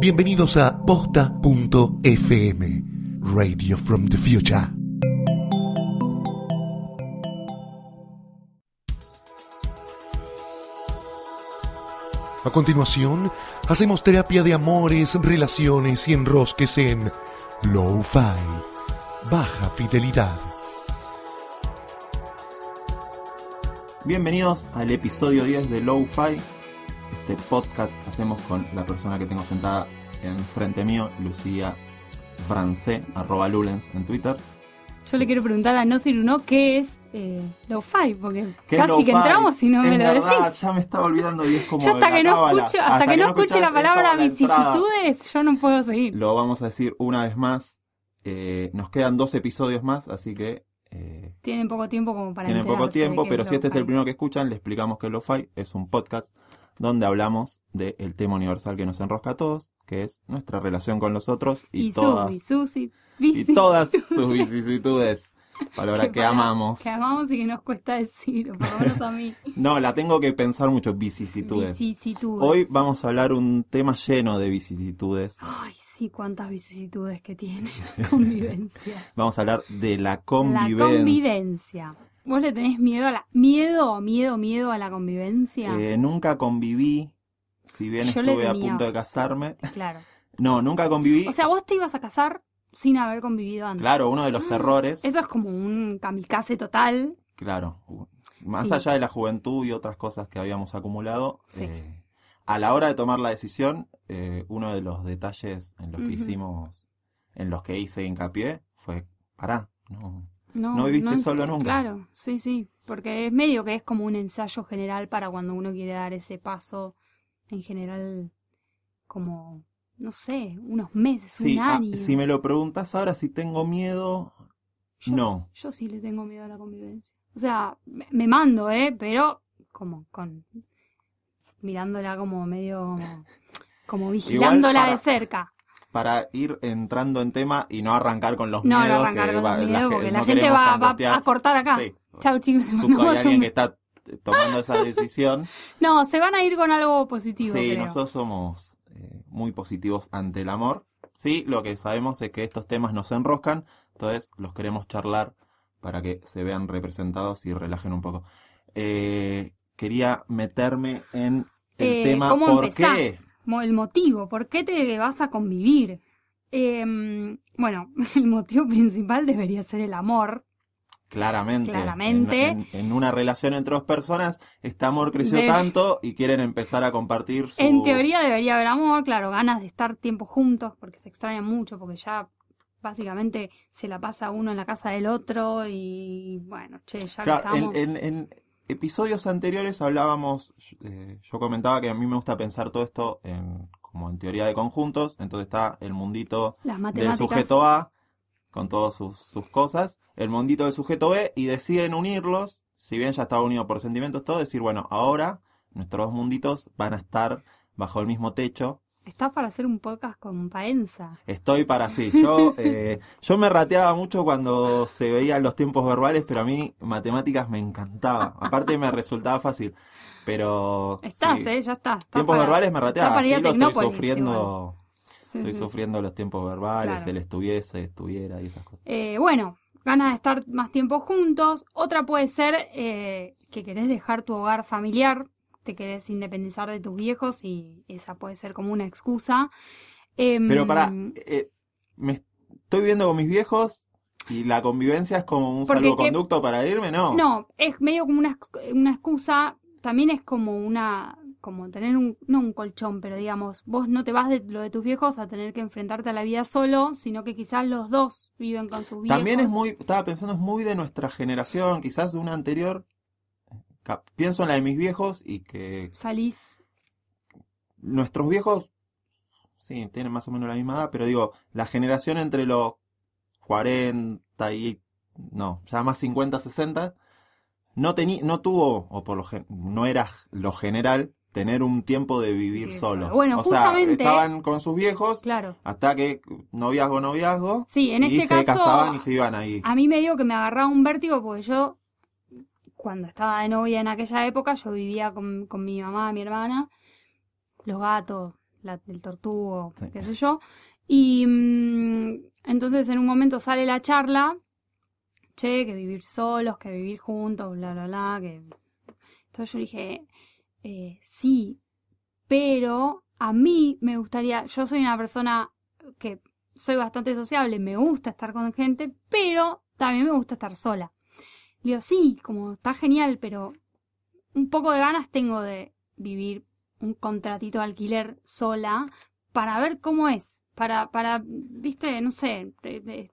Bienvenidos a posta.fm, Radio from the Future. A continuación, hacemos terapia de amores, relaciones y enrosques en Low-Fi, baja fidelidad. Bienvenidos al episodio 10 de Low-Fi, este podcast que hacemos con la persona que tengo sentada enfrente mío, Lucía Francé, arroba Lulens en Twitter. Yo le quiero preguntar a No Uno qué es eh, Lo-Fi, porque ¿Qué es casi que entramos y no me lo verdad, decís. Ya me estaba olvidando y es como. Yo hasta que no escucho, hasta, que no escuche la palabra la vicisitudes, yo no puedo seguir. Lo vamos a decir una vez más. eh, nos quedan dos episodios más, así que eh, Tienen poco tiempo como para tienen poco tiempo, pero si este es el primero que escuchan, le explicamos que Lo-Fi es un podcast donde hablamos del tema universal que nos enrosca a todos, que es nuestra relación con los otros y, Y todas, Susi, y todas sus vicisitudes. Palabra que palabra amamos. Que amamos y que nos cuesta decir, por lo menos a mí. No, la tengo que pensar mucho, vicisitudes. Vicisitudes. Hoy vamos a hablar un tema lleno de vicisitudes. Ay, sí, cuántas vicisitudes que tiene. Convivencia. Vamos a hablar de la La convivencia. ¿Vos le tenés miedo a la... Miedo, miedo, miedo a la convivencia? Eh, nunca conviví, si bien Yo estuve a punto de casarme. Claro. No, nunca conviví. O sea, vos te ibas a casar sin haber convivido antes. Claro, uno de los errores. Eso es como un kamikaze total. Claro. Más Sí. allá de la juventud y otras cosas que habíamos acumulado, Sí. eh, a la hora de tomar la decisión, eh, uno de los detalles en los que hicimos, en los que hice hincapié, fue, pará, no, No, No viviste solo nunca. Claro, sí, sí. Porque es medio que es como un ensayo general para cuando uno quiere dar ese paso. En general, como, no sé, unos meses, Sí, un ah, año. si me lo preguntas ahora si tengo miedo, Yo- no. Yo sí le tengo miedo a la convivencia. O sea, me, me mando, ¿eh? Pero como con... Mirándola como medio... Como, como vigilándola para- de cerca. Para ir entrando en tema y no arrancar con los No, no miedos. arrancar que con va- los la miedos ge- porque la no gente va, a cortar acá. Sí. Chau chicos, Justo hay alguien un- que está tomando esa decisión. No, se van a ir con algo positivo, Sí, creo. nosotros somos eh, muy positivos ante el amor. Sí, lo que sabemos es que estos temas nos enroscan, entonces los queremos charlar para que se vean representados y relajen un poco. Eh, quería meterme en el Eh, tema ¿Cómo por empezás? qué. El motivo, ¿por qué te vas a convivir? Em, bueno, el motivo principal debería ser el amor. Claramente. Claramente. En, en- en una relación entre dos personas, este amor creció tanto y quieren empezar a compartir su... En teoría debería haber amor, claro, ganas de estar tiempo juntos, porque se extrañan mucho, porque ya básicamente se la pasa uno en la casa del otro y bueno, che, ya que Claro, estamos... en episodios anteriores hablábamos, eh, yo comentaba que a mí me gusta pensar todo esto en, como en teoría de conjuntos, entonces está el mundito del sujeto A con todas sus, sus cosas, el mundito del sujeto B y deciden unirlos, si bien ya estaba unido por sentimientos, todo, decir, bueno, ahora nuestros dos munditos van a estar bajo el mismo techo. Estás para hacer un podcast con Paenza. Estoy para sí. Yo, eh, yo me rateaba mucho cuando se veían los tiempos verbales, pero a mí matemáticas me encantaba. Aparte me resultaba fácil. Pero. Estás, sí, ¿eh? Ya está. Estás Tiempos para- verbales me rateaba. Sí, lo estoy sufriendo. Sí, Estoy sí. sufriendo los tiempos verbales, Claro. el estuviese, estuviera y esas cosas. Eh, bueno, ganas de estar más tiempo juntos. Otra puede ser eh, que querés dejar tu hogar familiar, te querés independizar de tus viejos y esa puede ser como una excusa. Em, Pero para. eh, me estoy viviendo con mis viejos y la convivencia es como un salvoconducto para irme, ¿no? No, es medio como una, una excusa, también es como una, como tener un, no un colchón, pero digamos, vos no te vas de lo de tus viejos a tener que enfrentarte a la vida solo, sino que quizás los dos viven con sus viejos. También es muy, estaba pensando, es muy de nuestra generación, quizás de una anterior. Pienso en la de mis viejos y que Salís, nuestros viejos, sí, tienen más o menos la misma edad, pero digo, la generación entre los 40 y, no, ya más 50, 60, no, teni- no tuvo, o por lo gen- no era lo general, tener un tiempo de vivir solos. solo. Bueno, o sea, justamente- estaban con sus viejos claro. hasta que noviazgo, noviazgo, Sí, en y este se caso, casaban y se iban ahí. a mí me digo que me agarraba un vértigo porque yo, cuando estaba de novia en aquella época, yo vivía con, con mi mamá, mi hermana, los gatos, la, el tortugo, Sí. qué sé yo. Y mm, entonces en un momento sale la charla, che, que vivir solos, que vivir juntos, bla, bla, bla, que... Entonces yo dije, eh, sí, pero a mí me gustaría, yo soy una persona que soy bastante sociable, me gusta estar con gente, pero también me gusta estar sola. Le digo, sí, como está genial, pero un poco de ganas tengo de vivir un contratito de alquiler sola para ver cómo es, para, para, viste, no sé,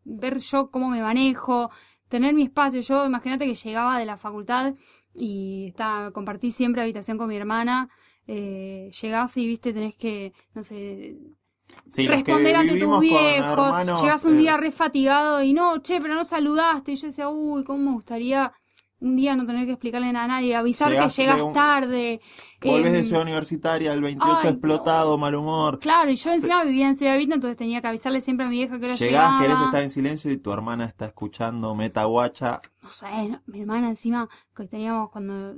ver yo cómo me manejo, tener mi espacio. Yo, imagínate que llegaba de la facultad y estaba, compartí siempre habitación con mi hermana. Eh, llegás y, viste, tenés que, no sé, Sí, responder ante tus viejos. hermanos, Llegas un eh, día re fatigado y no, che, pero no saludaste. Y yo decía, uy, cómo me gustaría un día no tener que explicarle nada a nadie, avisar Llegaste que llegas un- tarde. Volvés de em, ciudad universitaria, el 28 ay, explotado, mal humor. Claro, y yo encima vivía en Ciudad Vista, entonces tenía que avisarle siempre a mi vieja que Llegás, llegaba. querés estar en silencio y tu hermana está escuchando meta guacha. No sé, no, mi hermana encima, que teníamos cuando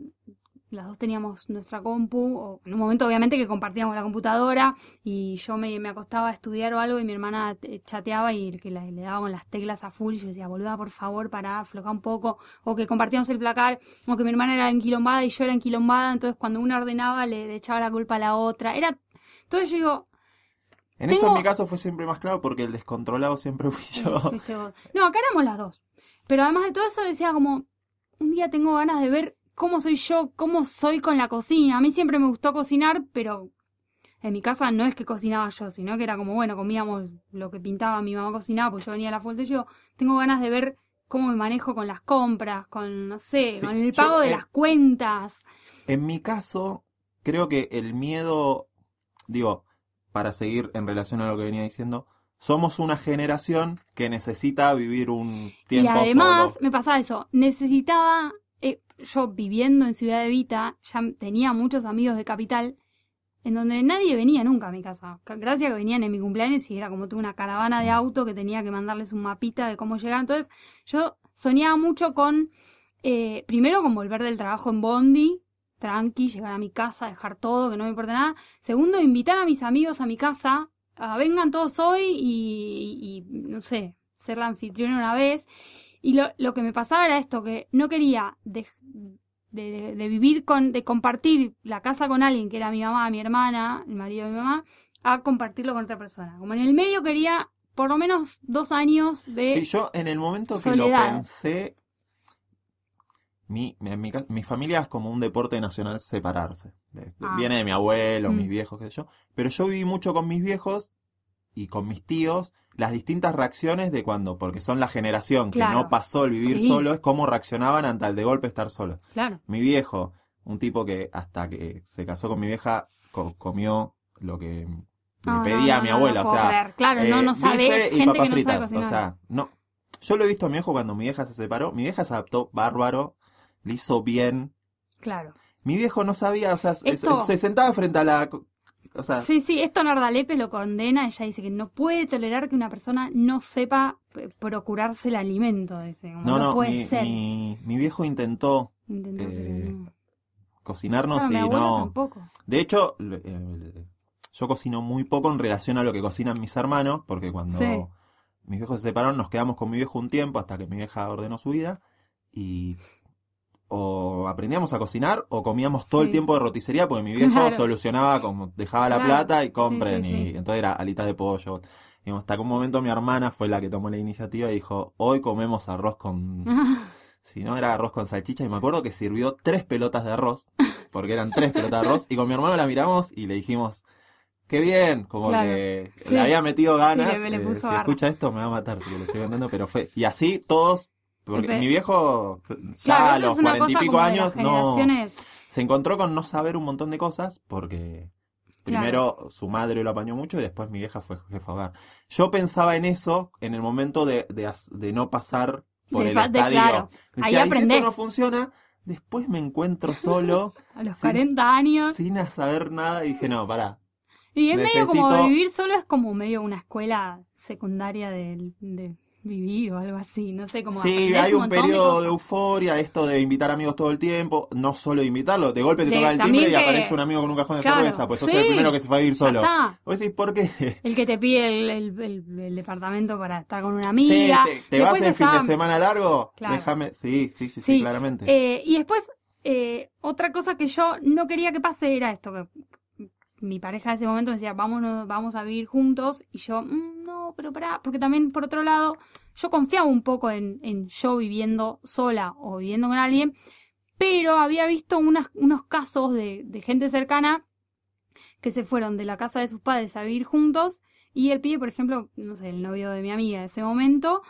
las dos teníamos nuestra compu, o en un momento obviamente que compartíamos la computadora, y yo me, me acostaba a estudiar o algo, y mi hermana eh, chateaba y que la- le daba con las teclas a full, y yo decía, boluda, por favor, para aflojar un poco, o que compartíamos el placar, o que mi hermana era enquilombada y yo era enquilombada, entonces cuando una ordenaba le, le echaba la culpa a la otra. Era, entonces yo digo, En eso en mi caso fue siempre más claro porque el descontrolado siempre fui yo. Fuiste vos. No, acá éramos las dos. Pero además de todo eso decía como, un día tengo ganas de ver cómo soy yo, cómo soy con la cocina. A mí siempre me gustó cocinar, pero en mi casa no es que cocinaba yo, sino que era como, bueno, comíamos lo que pintaba mi mamá cocinaba, pues yo venía a la fuente y yo tengo ganas de ver cómo me manejo con las compras, con, no sé, Sí, con el yo, pago de eh, las cuentas. En mi caso, creo que el miedo, digo, para seguir en relación a lo que venía diciendo, somos una generación que necesita vivir un Y tiempo además solo. me pasaba eso, necesitaba, yo viviendo en Ciudad de Vita, ya tenía muchos amigos de Capital, en donde nadie venía nunca a mi casa. Ca- Gracias que venían en mi cumpleaños y era como tuve una caravana de auto que tenía que mandarles un mapita de cómo llegar. Entonces yo soñaba mucho con, eh, primero con volver del trabajo en Bondi, tranqui, llegar a mi casa, dejar todo, que no me importa nada. Segundo, invitar a mis amigos a mi casa, a vengan todos hoy y, no sé, ser la anfitriona una vez. Y lo, lo que me pasaba era esto, que no quería de, de, de vivir con, de compartir la casa con alguien que era mi mamá, mi hermana, el marido de mi mamá, a compartirlo con otra persona. Como en el medio quería por lo menos dos años de... Sí, yo en el momento que lo pensé, mi, mi, ca- mi familia es como un deporte nacional separarse. Ah. Viene de mi abuelo, Mm. mis viejos, qué sé yo. Pero yo viví mucho con mis viejos y con mis tíos las distintas reacciones de cuando, porque son la generación que Claro. no pasó el vivir Sí. solo, es cómo reaccionaban ante el de golpe estar solo. Claro. Mi viejo, un tipo que hasta que se casó con mi vieja, co- comió lo que No, le pedía no, a mi no, no abuela. o sea, creer. Claro, no, eh, no bife sabés, y gente papas que no sabe fritas. O sea, no. Yo lo he visto a mi viejo cuando mi vieja se separó. Mi vieja se adaptó bárbaro, le hizo bien. Claro. Mi viejo no sabía, o sea, se- Esto- se sentaba frente a la. Co- O sea, Sí, sí, esto Nardalepe lo condena. Ella dice que no puede tolerar que una persona no sepa eh, procurarse el alimento. Dice, como no, no, puede mi, ser. mi, mi viejo intentó Intentó, eh, no. cocinarnos Claro, y no. tampoco. De hecho, eh, yo cocino muy poco en relación a lo que cocinan mis hermanos, porque cuando Sí. mis viejos se separaron, nos quedamos con mi viejo un tiempo hasta que mi vieja ordenó su vida y o aprendíamos a cocinar o comíamos todo el tiempo de roticería porque mi viejo Claro. solucionaba como dejaba la Claro. plata y compren sí, y entonces era alitas de pollo. Y hasta que un momento mi hermana fue la que tomó la iniciativa y dijo, hoy comemos arroz con... Si no, era arroz con salchicha y me acuerdo que sirvió tres pelotas de arroz, porque eran tres pelotas de arroz, y con mi hermano la miramos y le dijimos, qué bien, como Claro, que le había metido ganas, Sí, le- le eh, si escucha esto me va a matar si lo estoy contando, pero fue, y así todos, porque mi viejo ya Claro, a los cuarenta y pico años no, se encontró con no saber un montón de cosas, porque primero su madre lo apañó mucho y después mi vieja fue jefa hogar. Yo pensaba en eso en el momento de, de, no pasar por De el estadio. claro. Decía, Ahí "Y si aprendés". esto no funciona, después me encuentro solo, A los sin- 40 años. sin saber nada, y dije, no, pará. Y es medio como vivir solo, es como medio una escuela secundaria de, vivir o algo así, no sé cómo. Sí, hay un de periodo de, euforia, esto de invitar amigos todo el tiempo, no solo de invitarlo, de golpe te De- toca el timbre y aparece un amigo con un cajón de Claro, cerveza, pues sos sí, el primero que se fue a vivir solo. está. Vos decís, ¿por qué? El que te pide el, el- el- el departamento para estar con una Sí, amiga. te, te vas en fin de está- semana largo, Claro. déjame, sí, sí, sí, sí, Sí, claramente. Eh, y después, eh, otra cosa que yo no quería que pase era esto, que mi pareja en ese momento me decía, vámonos, vamos a vivir juntos, y yo, "Mm, pero pará, porque también, por otro lado, yo confiaba un poco en, en yo viviendo sola o viviendo con alguien, pero había visto unas, unos casos de, de gente cercana que se fueron de la casa de sus padres a vivir juntos, y el pibe, por ejemplo, no sé, el novio de mi amiga de ese momento,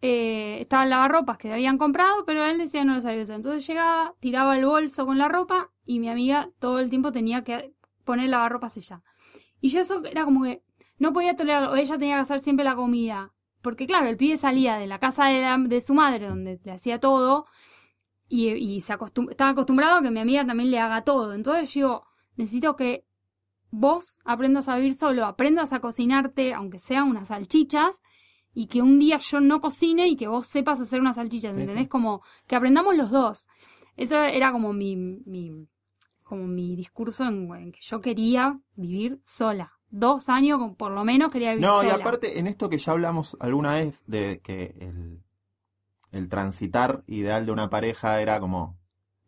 eh, estaban lavarropas que habían comprado, pero él decía no los había usado. Entonces llegaba, tiraba el bolso con la ropa y mi amiga todo el tiempo tenía que poner lavarropas ella. Y yo eso era como que no podía tolerarlo, o ella tenía que hacer siempre la comida. Porque claro, el pibe salía de la casa de, la- de su madre, donde le hacía todo, y, y se acostum- estaba acostumbrado a que mi amiga también le haga todo. Entonces yo digo, necesito que vos aprendas a vivir solo, aprendas a cocinarte, aunque sean unas salchichas, y que un día yo no cocine y que vos sepas hacer unas salchichas, Sí, ¿entendés? sí. Como que aprendamos los dos. Eso era como mi, mi como mi discurso en, en que yo quería vivir sola. Dos años por lo menos quería vivir No, sola. y aparte, en esto que ya hablamos alguna vez, de que el, el transitar ideal de una pareja era como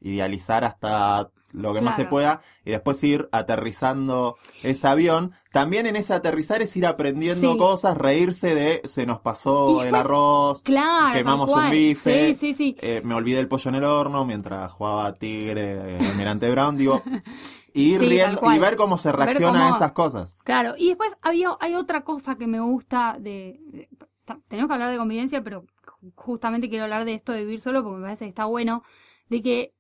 idealizar hasta lo que más se pueda y después ir aterrizando ese avión. También en ese aterrizar es ir aprendiendo Sí. cosas, reírse de se nos pasó el arroz, Claro, quemamos un bife. Sí, sí, sí. eh, me olvidé el pollo en el horno mientras jugaba Tigre, Almirante Brown, digo, y ir Sí, tal riendo y ver cómo se reacciona a esas cosas. Claro, y después había, hay otra cosa que me gusta de, Tenemos que hablar de convivencia, pero ju- justamente quiero hablar de esto de vivir solo porque me parece que está bueno, de que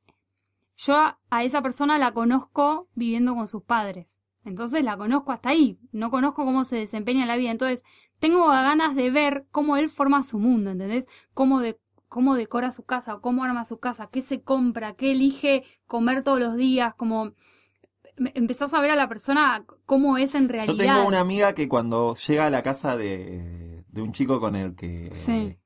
yo a, a esa persona la conozco viviendo con sus padres. Entonces la conozco hasta ahí, no conozco cómo se desempeña en la vida. Entonces tengo ganas de ver cómo él forma su mundo, ¿entendés? Cómo, de, cómo decora su casa, cómo arma su casa, qué se compra, qué elige comer todos los días, como empezás a ver a la persona cómo es en realidad. Yo tengo una amiga que cuando llega a la casa de, de un chico con el que Sí.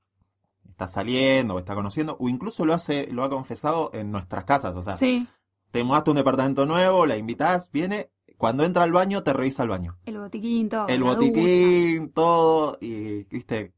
está saliendo o está conociendo, o incluso lo hace, lo ha confesado en nuestras casas. O sea, Sí, te mudaste a un departamento nuevo, la invitás, viene, cuando entra al baño, te revisa el baño. el botiquín, todo. el botiquín, todo, y viste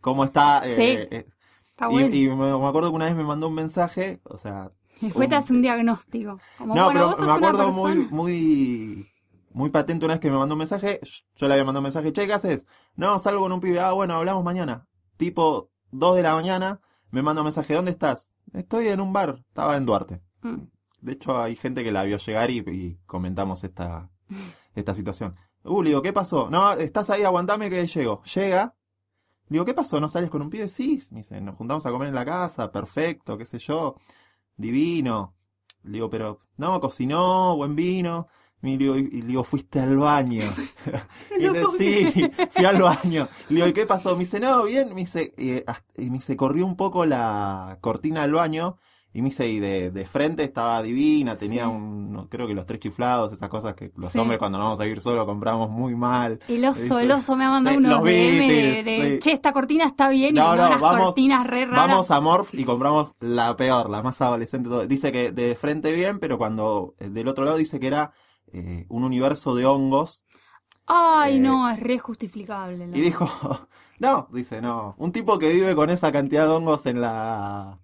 cómo está. eh, Sí, eh, Está y, bueno. y me acuerdo que una vez me mandó un mensaje, o sea, Después te hace un diagnóstico. Como, no, bueno, pero me acuerdo muy, muy, muy patente una vez que me mandó un mensaje. Yo le había mandado un mensaje, che, ¿qué haces? No, salgo con un pibe. Ah, bueno, hablamos mañana. Tipo 2 de la mañana, me manda un mensaje, ¿dónde estás? Estoy en un bar, estaba en Duarte. Mm. De hecho, hay gente que la vio llegar y, y comentamos esta, esta situación. Uh, le digo, ¿qué pasó? No, estás ahí, aguantame que llego. Llega. Le digo, ¿qué pasó? ¿No sales con un pibe? Sí. Me dice, nos juntamos a comer en la casa, perfecto, qué sé yo. Divino. Le digo, pero, no, cocinó, buen vino. Y le digo, y- y le digo, fuiste al baño. y No dice, sí, fui al baño. Le digo, ¿y qué pasó? Me dice, no, bien. Me dice, y, hasta- y me dice, corrió un poco la cortina del baño. Y me dice, y de, de frente estaba divina, tenía Sí. un, creo que los tres chiflados, esas cosas que los Sí. hombres cuando nos vamos a vivir solo compramos muy mal. El oso, el oso me ha mandado Sí, unos los de, Beatles, de, sí. che, esta cortina está bien No, y no, unas vamos- cortinas re raras. Vamos a Morph y compramos la peor, la más adolescente. de todo. Dice que de frente bien, pero cuando eh, del otro lado dice que era eh, un universo de hongos. Ay, eh, no, es re justificable. Y dijo, no, dice, no, un tipo que vive con esa cantidad de hongos en la...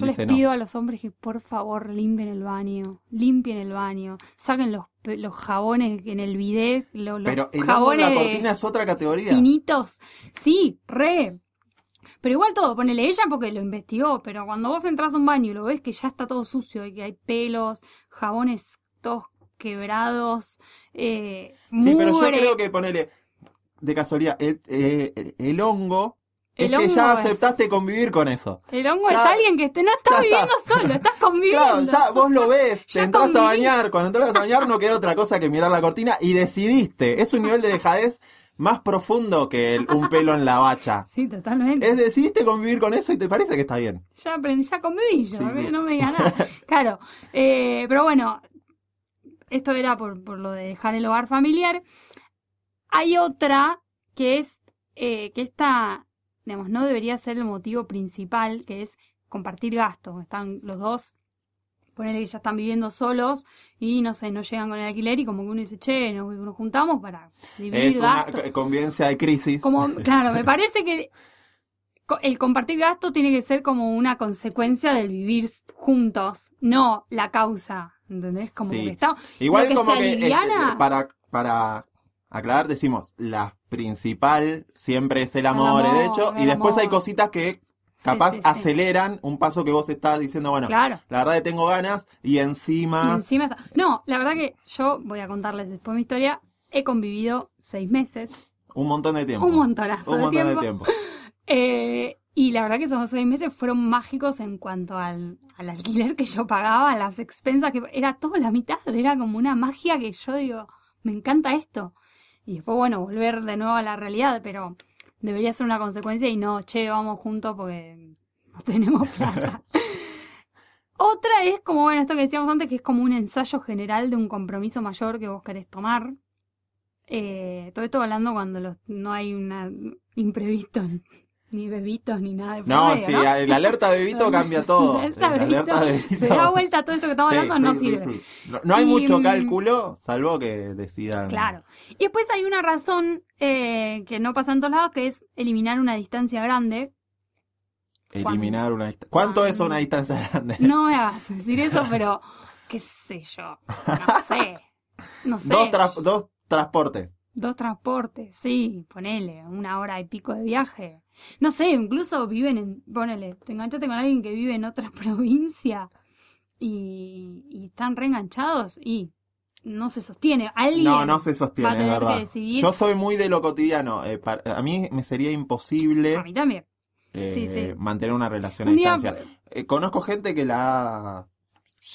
Yo dice, les no. pido a los hombres que por favor limpien el baño, limpien el baño, saquen los, los jabones en el bidet, lo- los, Pero el jabones la de- cortina es otra categoría. finitos. Sí, re. Pero igual todo, ponele ella porque lo investigó, pero cuando vos entras a un baño y lo ves que ya está todo sucio y que hay pelos, jabones todos quebrados, eh, Sí, pero yo mugre. creo que ponele, de casualidad, el, eh, el- el hongo, El es que ya es- aceptaste convivir con eso. El hongo ya- es alguien que esté, no estás ya está. viviendo solo, estás conviviendo. Claro, ya vos lo ves, te entras a bañar, cuando entras a bañar no queda otra cosa que mirar la cortina y decidiste. Es un nivel de dejadez más profundo que el- un pelo en la bacha. Sí, totalmente. Es decidiste convivir con eso y te parece que está bien. Ya aprendí, ya conviví yo, Sí, ¿eh? sí. no me diga nada. Claro, eh, pero bueno, esto era por, por lo de dejar el hogar familiar. Hay otra que es eh, que esta, digamos, no debería ser el motivo principal, que es compartir gastos. Están los dos, ponele que ya están viviendo solos y no sé, no llegan con el alquiler y como que uno dice, che, nos, nos juntamos para dividir Es una gastos. co- convivencia de crisis. Como, claro, me parece que el compartir gasto tiene que ser como una consecuencia del vivir juntos, no la causa. ¿Entendés? Como Sí. que está. Igual que como que este, para, para aclarar decimos, la principal siempre es el amor, el, amor, hecho, y después hay cositas que capaz sí, sí. aceleran un paso que vos estás diciendo, bueno, Claro. la verdad que tengo ganas y Y encima... encima está. No, la verdad que yo voy a contarles después mi historia. He convivido seis meses, Un montón de tiempo. un montonazo Un de montón tiempo. de tiempo. Eh, y la verdad que esos seis meses fueron mágicos en cuanto al, al alquiler que yo pagaba, a las expensas que era todo la mitad, era como una magia que yo digo, me encanta esto. Y después, bueno, volver de nuevo a la realidad, pero debería ser una consecuencia y no, che, vamos juntos porque no tenemos plata. Otra es como, bueno, esto que decíamos antes, que es como un ensayo general de un compromiso mayor que vos querés tomar. Eh, todo esto hablando cuando los- no hay una imprevisto, ni bebitos, ni nada de No, medio, sí, ¿no? el alerta bebito cambia todo. La alerta El alerta bebito. Se da vuelta a todo esto que estamos Sí, hablando, no sí, sirve. No, hay Y, mucho mm, cálculo, salvo que decidan. Claro. Y después hay una razón eh, que no pasa en todos lados, que es eliminar una distancia grande. Eliminar una distancia. ¿Cuánto Cuando- es una distancia grande? No me hagas decir eso, pero qué sé yo. No sé. No sé. Dos, tra- dos transportes. Dos transportes, sí, ponele, una hora y pico de viaje. No sé, incluso viven en, ponele, te enganchaste con alguien que vive en otra provincia y, y están reenganchados y no se sostiene. Alguien No, no se va a sostiene, es que verdad. decidir. Yo soy muy de lo cotidiano. eh, pa- a mí me sería imposible A mí también. eh, sí, sí. mantener una relación a día, distancia. Eh, conozco gente que la ha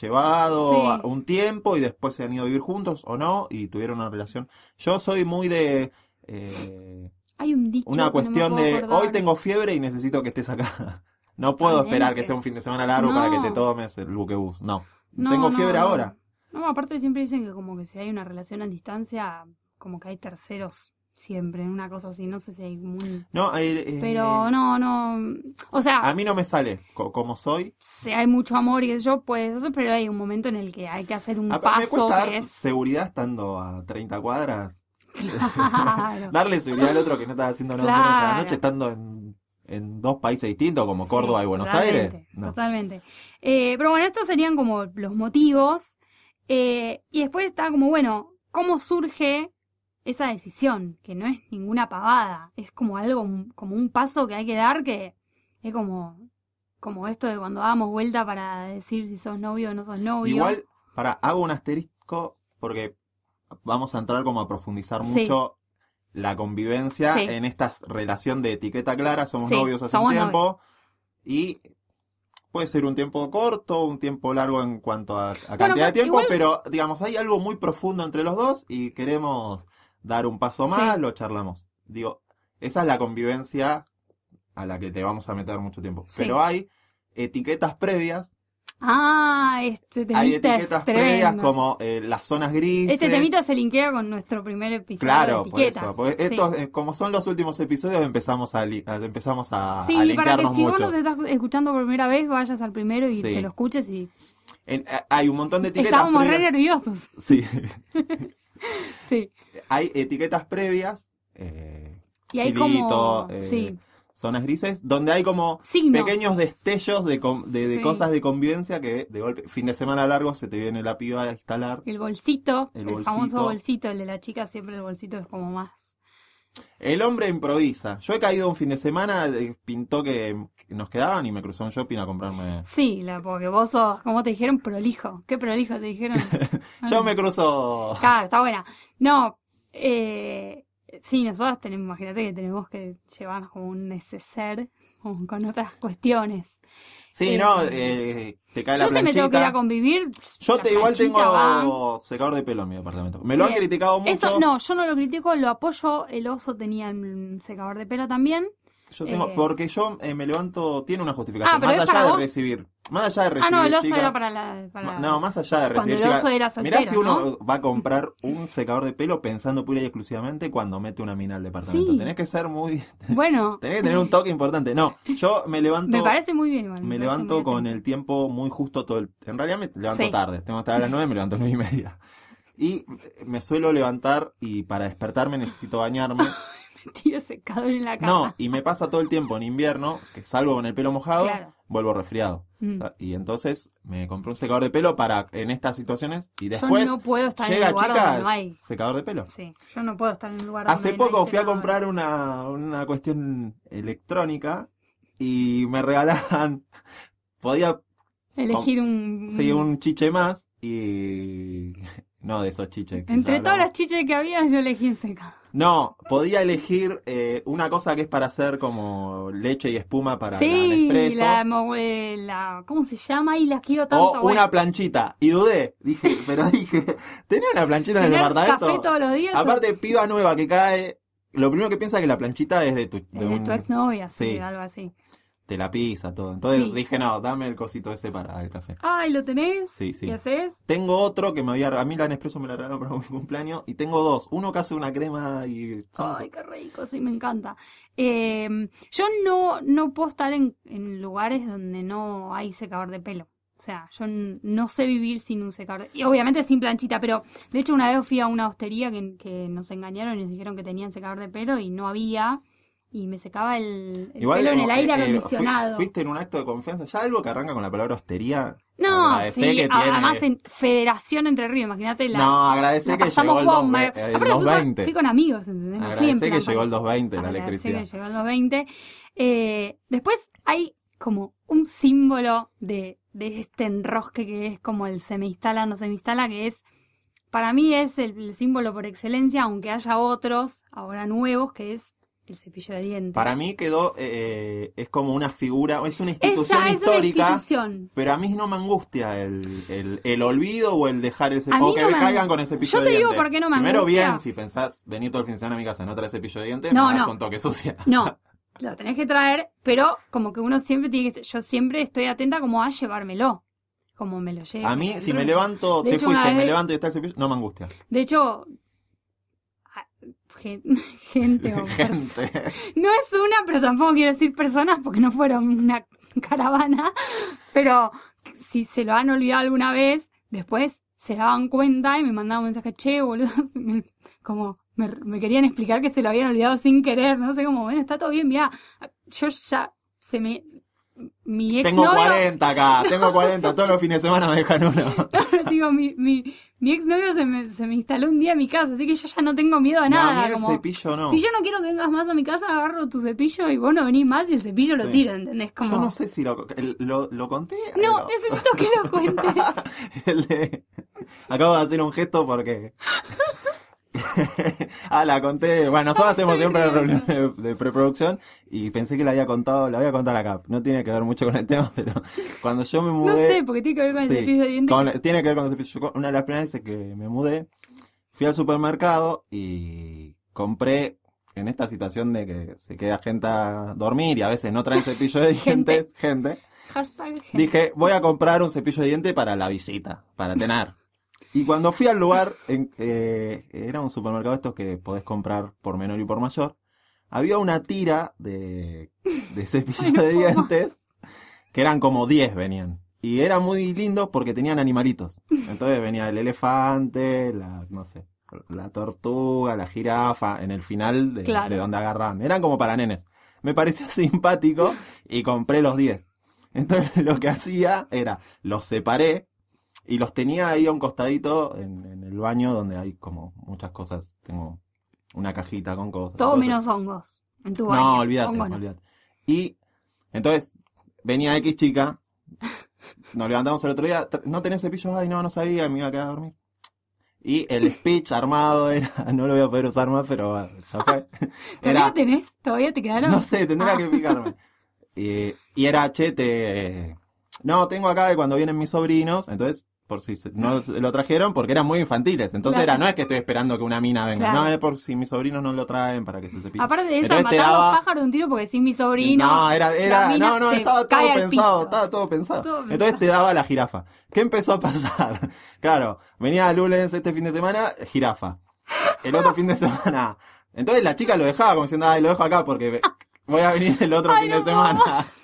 llevado Sí. un tiempo y después se han ido a vivir juntos o no y tuvieron una relación. Yo soy muy de eh, hay un dicho una no cuestión de acordar. hoy tengo fiebre y necesito que estés acá. No puedo esperar que sea un fin de semana largo para que te tomes el buquebús. No. No, tengo fiebre ahora. No, aparte siempre dicen que como que si hay una relación a distancia, como que hay terceros siempre, una cosa así, no sé si hay un... No, eh, eh, Pero no, no, o sea, A mí no me sale co- como soy. si hay mucho amor y yo, pues eso, pero hay un momento en el que hay que hacer un A- me paso cuesta que es... seguridad estando a 30 cuadras. Claro. Darle seguridad al otro que no está haciendo nada Claro. a la noche estando en, en dos países distintos como Córdoba Sí, y Buenos totalmente, Aires. No. Totalmente. Eh, pero bueno, estos serían como los motivos. Eh, y después está como, bueno, ¿cómo surge esa decisión? Que no es ninguna pavada. Es como algo, como un paso que hay que dar que es como, como esto de cuando damos vuelta para decir si sos novio o no sos novio. Igual, para, hago un asterisco porque vamos a entrar como a profundizar Sí. mucho la convivencia Sí. en esta relación de etiqueta clara. Somos Sí, novios hace somos un tiempo. Y puede ser un tiempo corto, un tiempo largo en cuanto a, a cantidad de tiempo, igual- pero digamos, hay algo muy profundo entre los dos y queremos dar un paso más, Sí. lo charlamos. Digo, esa es la convivencia a la que te vamos a meter mucho tiempo. Sí. Pero hay etiquetas previas, Ah, este temita hay etiquetas previas como eh, las zonas grises. Este temita se linkea con nuestro primer episodio Claro, de por eso. Porque Sí. estos, eh, como son los últimos episodios, empezamos a, empezamos a, Sí, a para que linkearnos si mucho. vos nos estás escuchando por primera vez, vayas al primero y te lo escuches y En- eh, hay un montón de etiquetas estábamos re previas. nerviosos. Sí, Sí. hay etiquetas previas. eh, Y hay Filito, como eh, sí, zonas grises, donde hay como signos. pequeños destellos de, de, de Sí. cosas de convivencia que de golpe, fin de semana largo, se te viene la piba a instalar. El bolsito, El el, bolsito. famoso bolsito, el de la chica, siempre el bolsito es como más. El hombre improvisa. Yo he caído un fin de semana, eh, pintó que, que nos quedaban y me cruzó un shopping a comprarme. Sí, la, porque vos sos, como te dijeron, prolijo. ¿Qué prolijo te dijeron? Yo me cruzo. Claro, está buena. No, eh, sí, nosotros tenemos, imagínate que tenemos que llevarnos como un neceser con, con otras cuestiones. Sí, eh, no, eh, te cae la Yo si me tengo que ir a planchita. convivir, Yo te igual planchita va. tengo secador de pelo en mi departamento. Me lo han criticado mucho. Eso, no, yo no lo critico, lo apoyo. El oso tenía un secador de pelo también. Yo tengo, Eh. porque yo eh, me levanto, tiene una justificación, Ah, más allá para de vos. recibir. Más allá de recibir. Ah, no, el oso chicas, era para la. para- No, más allá de Cuando recibir. el chicas, oso era soltero, Mirá si uno ¿no? va a comprar un secador de pelo pensando pura y exclusivamente cuando mete una mina al departamento. Sí. Tenés que ser muy. Bueno, Tenés que tener un toque importante. No, yo me levanto. me parece muy bien igual. Me levanto con el tiempo muy justo todo el... En realidad me levanto Sí. tarde. Tengo estar a las 9, me levanto a 9 y media. Y me suelo levantar y para despertarme necesito bañarme. Tiro secador en la cama. No, y me pasa todo el tiempo en invierno que salgo con el pelo mojado, Claro. vuelvo resfriado. Mm. Y entonces me compré un secador de pelo para en estas situaciones y Yo después no puedo estar en llega un lugar donde chicas, no hay. secador de pelo. Sí, yo no puedo estar en un lugar donde Hace no hay poco fui a comprar una, una cuestión electrónica y me regalaban, podía Elegir un. Sí, un chiche más y... No de esos chiches. Entre todas las chiches que había, yo elegí un secador. No, podía elegir eh, una cosa que es para hacer como leche y espuma para la Sí, la, eh, la. ¿Cómo se llama? Y la quiero tanto. O bueno. una planchita. Y dudé. Dije, pero dije, ¿tenía una planchita en el departamento? café todos los días. Aparte, piba nueva que cae. Lo primero que piensa es que la planchita es de tu, de de un- tu exnovia, sí. algo así. Te la pisa, todo. Entonces Sí. dije, no, dame el cosito ese para el café. Ay, ¿lo tenés? Sí, sí. ¿Y haces? Tengo otro que me había... A mí la Nespresso me la regalaron para mi cumpleaños. Y tengo dos. Uno que hace una crema y... Ay, qué rico, sí, me encanta. Eh, yo no, no puedo estar en, en lugares donde no hay secador de pelo. O sea, yo no sé vivir sin un secador. de- Y obviamente sin planchita, pero de hecho una vez fui a una hostería que, que nos engañaron y nos dijeron que tenían secador de pelo y no había. Y me secaba el, el pelo en el como, aire eh, eh, acondicionado. fui- fuiste en un acto de confianza. Ya algo que arranca con la palabra hostería. no, agradecé sí, que tiene- además en Federación Entre Ríos, imagínate la... No, agradecé la que llegó el, bomba. 2, el Aparte fui con- 220. Fui con amigos, ¿entendés? Agradecé que llegó el para- 220, la Agradecé electricidad. que llegó el 220. Eh, después hay como un símbolo de, de este enrosque que es como el se me instala, no se me instala, que es, para mí es el, el símbolo por excelencia, aunque haya otros ahora nuevos, que es el cepillo de dientes. Para mí quedó, eh, es como una figura, es una Esa institución una histórica, institución. pero a mí no me angustia el, el, el olvido o el dejar el cepillo, o que no me caigan con el cepillo Yo de te digo dientes. por qué no me Primero angustia. bien, si pensás, venir todo el fin de semana a mi casa, no traer cepillo de dientes, No, no. un toque sucia. No, lo tenés que traer, pero como que uno siempre tiene que, yo siempre estoy atenta como a llevármelo, como me lo llevo. A mí, si me levanto, De te hecho, fuiste, me levanto y está el cepillo, no me angustia. De hecho, gen- gente o Gente. No es una, pero tampoco quiero decir personas porque no fueron una caravana. Pero si se lo han olvidado alguna vez, después se daban cuenta y me mandaban un mensaje, che, boludo, como me, me querían explicar que se lo habían olvidado sin querer, no sé, como, bueno, está todo bien, mira, yo ya se me... Mi ex Tengo novio, 40 acá, tengo 40, todos los fines de semana me dejan uno. digo, mi, mi, mi ex novio se me, se me instaló un día en mi casa, así que yo ya no tengo miedo a No, a nada. mí el como, cepillo no. Si yo no quiero que vengas más a mi casa, agarro tu cepillo y vos no venís más y el cepillo lo Sí. tiro, ¿entendés? Como... Yo no sé si lo, el- lo, lo conté. No, necesito que lo cuentes. El de- Acabo de hacer un gesto porque. Ah, la conté. Bueno, nosotros hacemos siempre riendo. reuniones de, de preproducción y pensé que la había contado, la voy a contar acá. No tiene que ver mucho con el tema, pero cuando yo me No mudé. sé, porque tiene que ver con el Sí, cepillo de dientes. con- tiene que ver con el cepillo. Yo, Una de las primeras veces que me mudé, fui al supermercado y compré en esta situación de que se queda gente a dormir y a veces no traen cepillo de Gente. dientes, gente. Hashtag gente. Dije, voy a comprar un cepillo de diente para la visita, para tener. Y cuando fui al lugar, en- eh, era un supermercado estos que podés comprar por menor y por mayor, había una tira de, de no de dientes, que eran como 10 venían. Y era muy lindo porque tenían animalitos. Entonces venía el elefante, la, no sé, la tortuga, la jirafa, en el final de, Claro. de donde agarraban. Eran como para nenes. Me pareció simpático y compré los 10. Entonces lo que hacía era, los separé y los tenía ahí a un costadito en, en el baño donde hay como muchas cosas. Tengo una cajita con cosas. Todo menos hongos. En tu baño. No, olvídate, no. olvídate. Y entonces venía X chica, nos levantamos el otro día, "T- ¿no tenés cepillos? Ay, no, no sabía, me iba a quedar a dormir. Y el speech armado era, no lo voy a poder usar más, pero bueno, ya fue. ¿Todavía Era, tenés? ¿Todavía te quedaron? no sé, tendría Ah. que picarme. Y, y era, che, te... No, tengo acá de cuando vienen mis sobrinos, entonces por si se- no lo trajeron porque eran muy infantiles. Entonces Claro. era, no es que estoy esperando que una mina venga. Claro. No, es por si mis sobrinos no lo traen para que se cepille. Aparte de eso, Entonces te matar daba- los pájaros de un tiro porque sin mi sobrino. No, era, era, no, no, estaba todo pensado, estaba todo pensado. Todo Entonces te daba la jirafa. ¿Qué empezó a pasar? Claro, venía Lulens este fin de semana, jirafa. El otro fin de semana. Entonces la chica lo dejaba como diciendo, ay, lo dejo acá porque voy a venir el otro Ay, fin no de semana.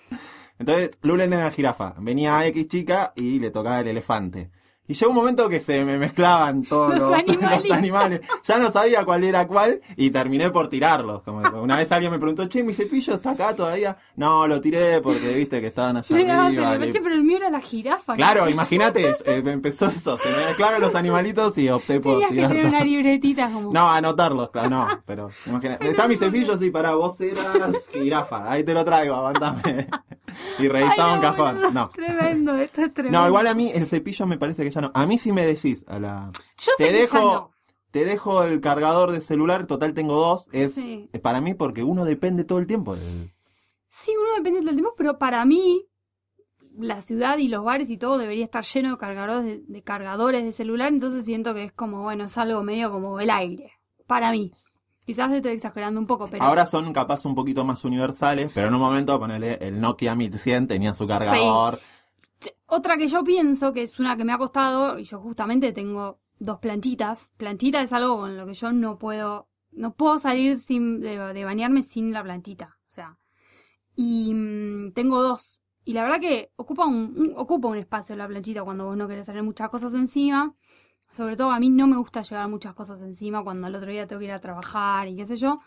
Entonces Lulen era jirafa. Venía X chica y le tocaba el elefante. Y llegó un momento que se me mezclaban todos Los los, animalitos. los animales. Ya no sabía cuál era cuál y terminé por tirarlos. Como una vez alguien me preguntó, che, mi cepillo está acá todavía. No, lo tiré porque viste que estaban allá el arriba. leche, le- pero el mío era la jirafa. Claro, imagínate, eh, me empezó eso. Se me mezclaron los animalitos y opté por Tenías que tener una libretita como. No, anotarlos, claro, no, pero imagínate. Está mi cepillo, sí, para vos eras jirafa. Ahí te lo traigo, aguantame. Y Ay, revisaba un cajón. No. Tremendo, esto es tremendo. No, igual a mí el cepillo me parece que ya no. A mí sí me decís a la. Yo te sé que ya dejo- no. Te dejo el cargador de celular, total tengo dos. Es Sí. es para mí porque uno depende todo el tiempo. del- Sí, uno depende del tiempo, pero para mí, la ciudad y los bares y todo debería estar lleno de cargadores de, de cargadores de celular, entonces siento que es como, bueno, es algo medio como el aire. Para mí. Quizás estoy exagerando un poco, pero. Ahora son capaz un poquito más universales, pero en un momento ponerle el Nokia 1100 tenía su cargador. Che, Otra que yo pienso, que es una que me ha costado, y yo justamente tengo dos planchitas. Planchita es algo con lo que yo no puedo, no puedo salir sin, de, bañarme sin la planchita. O sea, y mm, tengo dos. Y la verdad que ocupa un, un- ocupa un espacio la planchita cuando vos no querés tener muchas cosas encima. Sobre todo a mí no me gusta llevar muchas cosas encima cuando al otro día tengo que ir a trabajar y qué sé yo.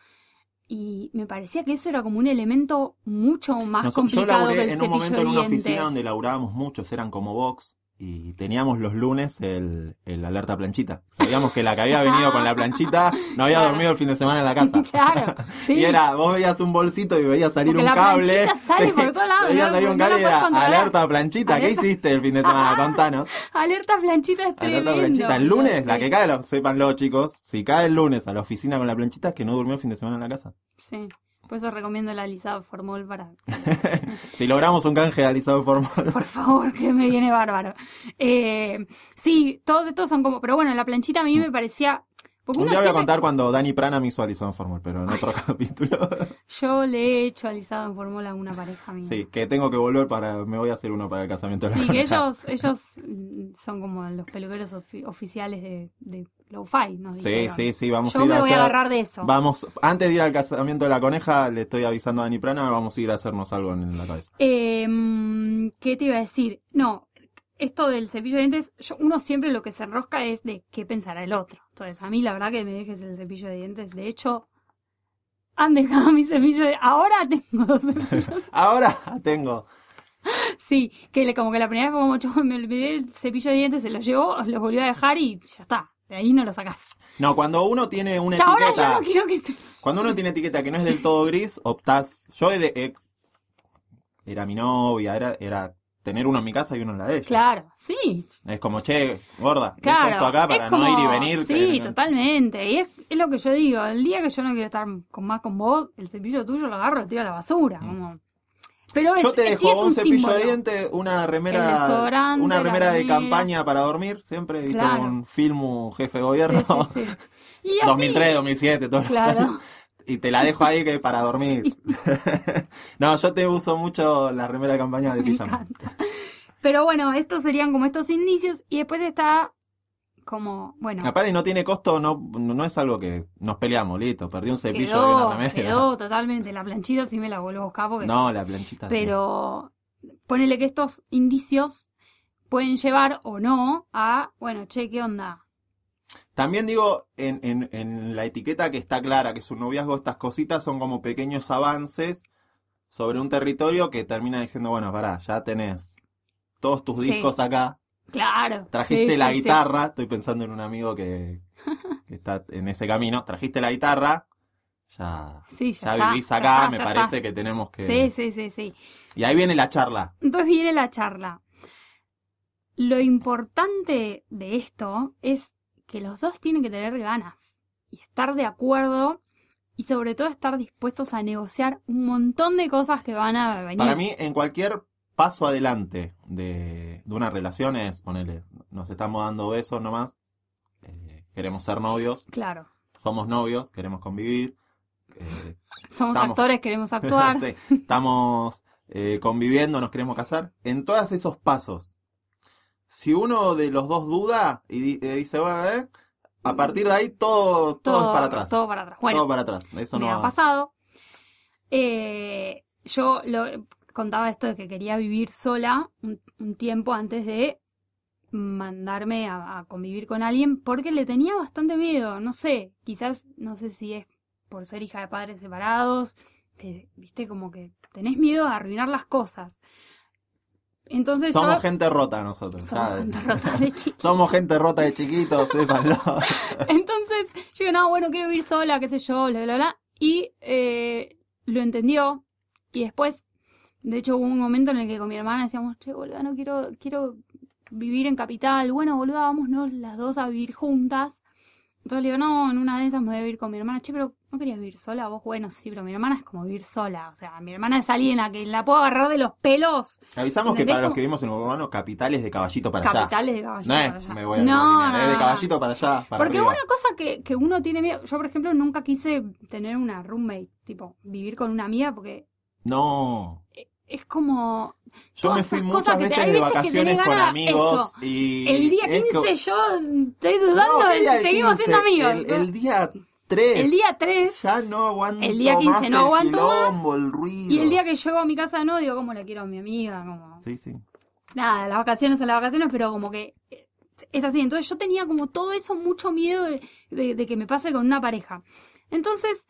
Y me parecía que eso era como un elemento mucho más yo complicado que laburé el en un momento en una oficina donde laburábamos muchos, eran como box, y teníamos los lunes el, el alerta planchita. Sabíamos que la que había venido con la planchita no había Claro. dormido el fin de semana en la casa. Claro, sí. Y era, vos veías un bolsito y veías salir Porque un la cable. planchita sale por todos lados, Veías ¿no? salir un No la cable y era alerta planchita. ¿Qué hiciste el fin de semana? Contanos. Alerta planchita es Alerta planchita. El lunes, la Sí. que cae, lo, sépanlo chicos, si cae el lunes a la oficina con la planchita es que no durmió el fin de semana en la casa. Sí. Por eso recomiendo el alisado formol para... Si logramos un canje de alisado formal. Por favor, que me viene bárbaro. Eh, sí, todos estos son como... Pero bueno, la planchita a mí me parecía... Porque Un día voy a contar cuando Dani Prana me hizo alisado formal, pero en otro capítulo. Yo le he hecho alisado en formol a una pareja mía. Sí, que tengo que volver para. Me voy a hacer uno para el casamiento de la Sí, que ellos, ellos mm, son como los peluqueros ofi- oficiales de, de Lo-Fi, ¿no? Sí, Dijeron. sí, sí, vamos Yo a ir me a voy hacer. a agarrar de eso. Vamos, antes de ir al casamiento de la coneja, le estoy avisando a Dani Prana, vamos a ir a hacernos algo en la cabeza. Eh, mm, ¿Qué te iba a decir? No, esto del cepillo de dientes, yo- uno siempre lo que se enrosca es de qué pensará el otro. Entonces, a mí la verdad que me dejes el cepillo de dientes. De hecho, han dejado mi cepillo de... Ahora tengo dos cepillos. Ahora tengo. Sí, que le- como que la primera vez fue como yo me olvidé el cepillo de dientes, se lo llevó, lo volvió a dejar y ya está. De ahí no lo sacás. No, cuando uno tiene una Ya ahora yo etiqueta. no quiero que se... Cuando uno tiene etiqueta que no es del todo gris, optás. Yo he de- he- era mi novia, era, era tener uno en mi casa y uno en la de ella. Claro, sí, Es como, che, gorda, Claro, esto acá para es no como- ir y venir. Sí, totalmente. Y es, es lo que yo digo. El día que yo no quiero estar con más con vos, el cepillo tuyo lo agarro y lo tiro a la basura. como- Pero es. Yo te sí dejo es un cepillo símbolo. de dientes, una remera, una remera de campaña para dormir, siempre, viste, Claro. un filmu jefe de gobierno, Sí, sí, sí. Y así, 2003, 2007, todo. Claro. Y te la dejo ahí que para dormir. no, yo te uso mucho la remera de campaña de Me pijama. encanta. Pero bueno, estos serían como estos indicios. Y después está como, bueno, Aparte no tiene costo, no, no es algo que nos peleamos, listo, perdí un cepillo quedó, remera. quedó totalmente. La planchita sí me la vuelvo a buscar porque No, la planchita. sí. Pero ponele que estos indicios pueden llevar o no a, bueno, che, ¿qué onda? También digo, en, en, en la etiqueta que está clara que su noviazgo, estas cositas son como pequeños avances sobre un territorio que termina diciendo, bueno, pará, ya tenés todos tus Sí. discos acá, Claro. trajiste sí, la sí, sí. guitarra, estoy pensando en un amigo que, que está en ese camino, trajiste la guitarra, ya, Sí, ya ya, está, vivís ya acá, está, me parece está. que tenemos que... Sí, sí, sí, sí. Y ahí viene la charla. Entonces viene la charla. Lo importante de esto es que los dos tienen que tener ganas y estar de acuerdo y sobre todo estar dispuestos a negociar un montón de cosas que van a venir. Para mí, en cualquier paso adelante de, de una relación es, ponele, nos estamos dando besos nomás, eh, queremos ser novios, Claro. somos novios, queremos convivir, eh, Somos Estamos. actores, queremos actuar. sí, estamos eh, conviviendo, nos queremos casar. En todos esos pasos, si uno de los dos duda y eh, dice, bueno, eh, a partir de ahí todo, todo, es para atrás. Todo para atrás. Bueno, todo para atrás. Eso me no ha pasado. Eh, yo lo, contaba esto de que quería vivir sola un, un tiempo antes de mandarme a, a convivir con alguien porque le tenía bastante miedo. No sé, quizás, no sé si es por ser hija de padres separados, que, viste, como que tenés miedo a arruinar las cosas. Entonces Somos yo... gente rota nosotros. Somos ya. gente rota de chiquito. Somos gente rota de chiquitos, sépanlo. Entonces, yo digo, no, bueno, quiero vivir sola, qué sé yo, bla, bla, bla. Y eh, lo entendió. Y después, de hecho, hubo un momento en el que con mi hermana decíamos, che, boluda, no quiero, quiero vivir en capital. Bueno, boluda, vámonos las dos a vivir juntas. Entonces le digo, no, en una de esas me voy a vivir con mi hermana. Che, pero ¿no querías vivir sola? Vos, bueno, sí, pero mi hermana es como vivir sola. O sea, mi hermana es alguien a quien la puedo agarrar de los pelos. Avisamos que ¿Entendés para los que vivimos en urbano, capitales de caballito para allá. Capitales de caballito No para allá. me voy a no, no, de caballito para allá. Para Porque arriba. una cosa que, que uno tiene miedo, yo por ejemplo nunca quise tener una roommate, tipo vivir con una amiga porque No. es como Yo me fui esas muchas te- veces hay de vacaciones con amigos y... el día es 15 que- yo estoy dudando No, de ¿qué día si seguimos 15? siendo amigos. El, el día 3. El día 3 Ya no aguanto El día 15 más no el aguanto más. quilombo, el ruido. y el día que llego a mi casa no digo cómo la quiero a mi amiga, como Sí, sí. nada, las vacaciones son las vacaciones, pero como que es así. Entonces yo tenía como todo eso, mucho miedo de, de- de que me pase con una pareja. Entonces,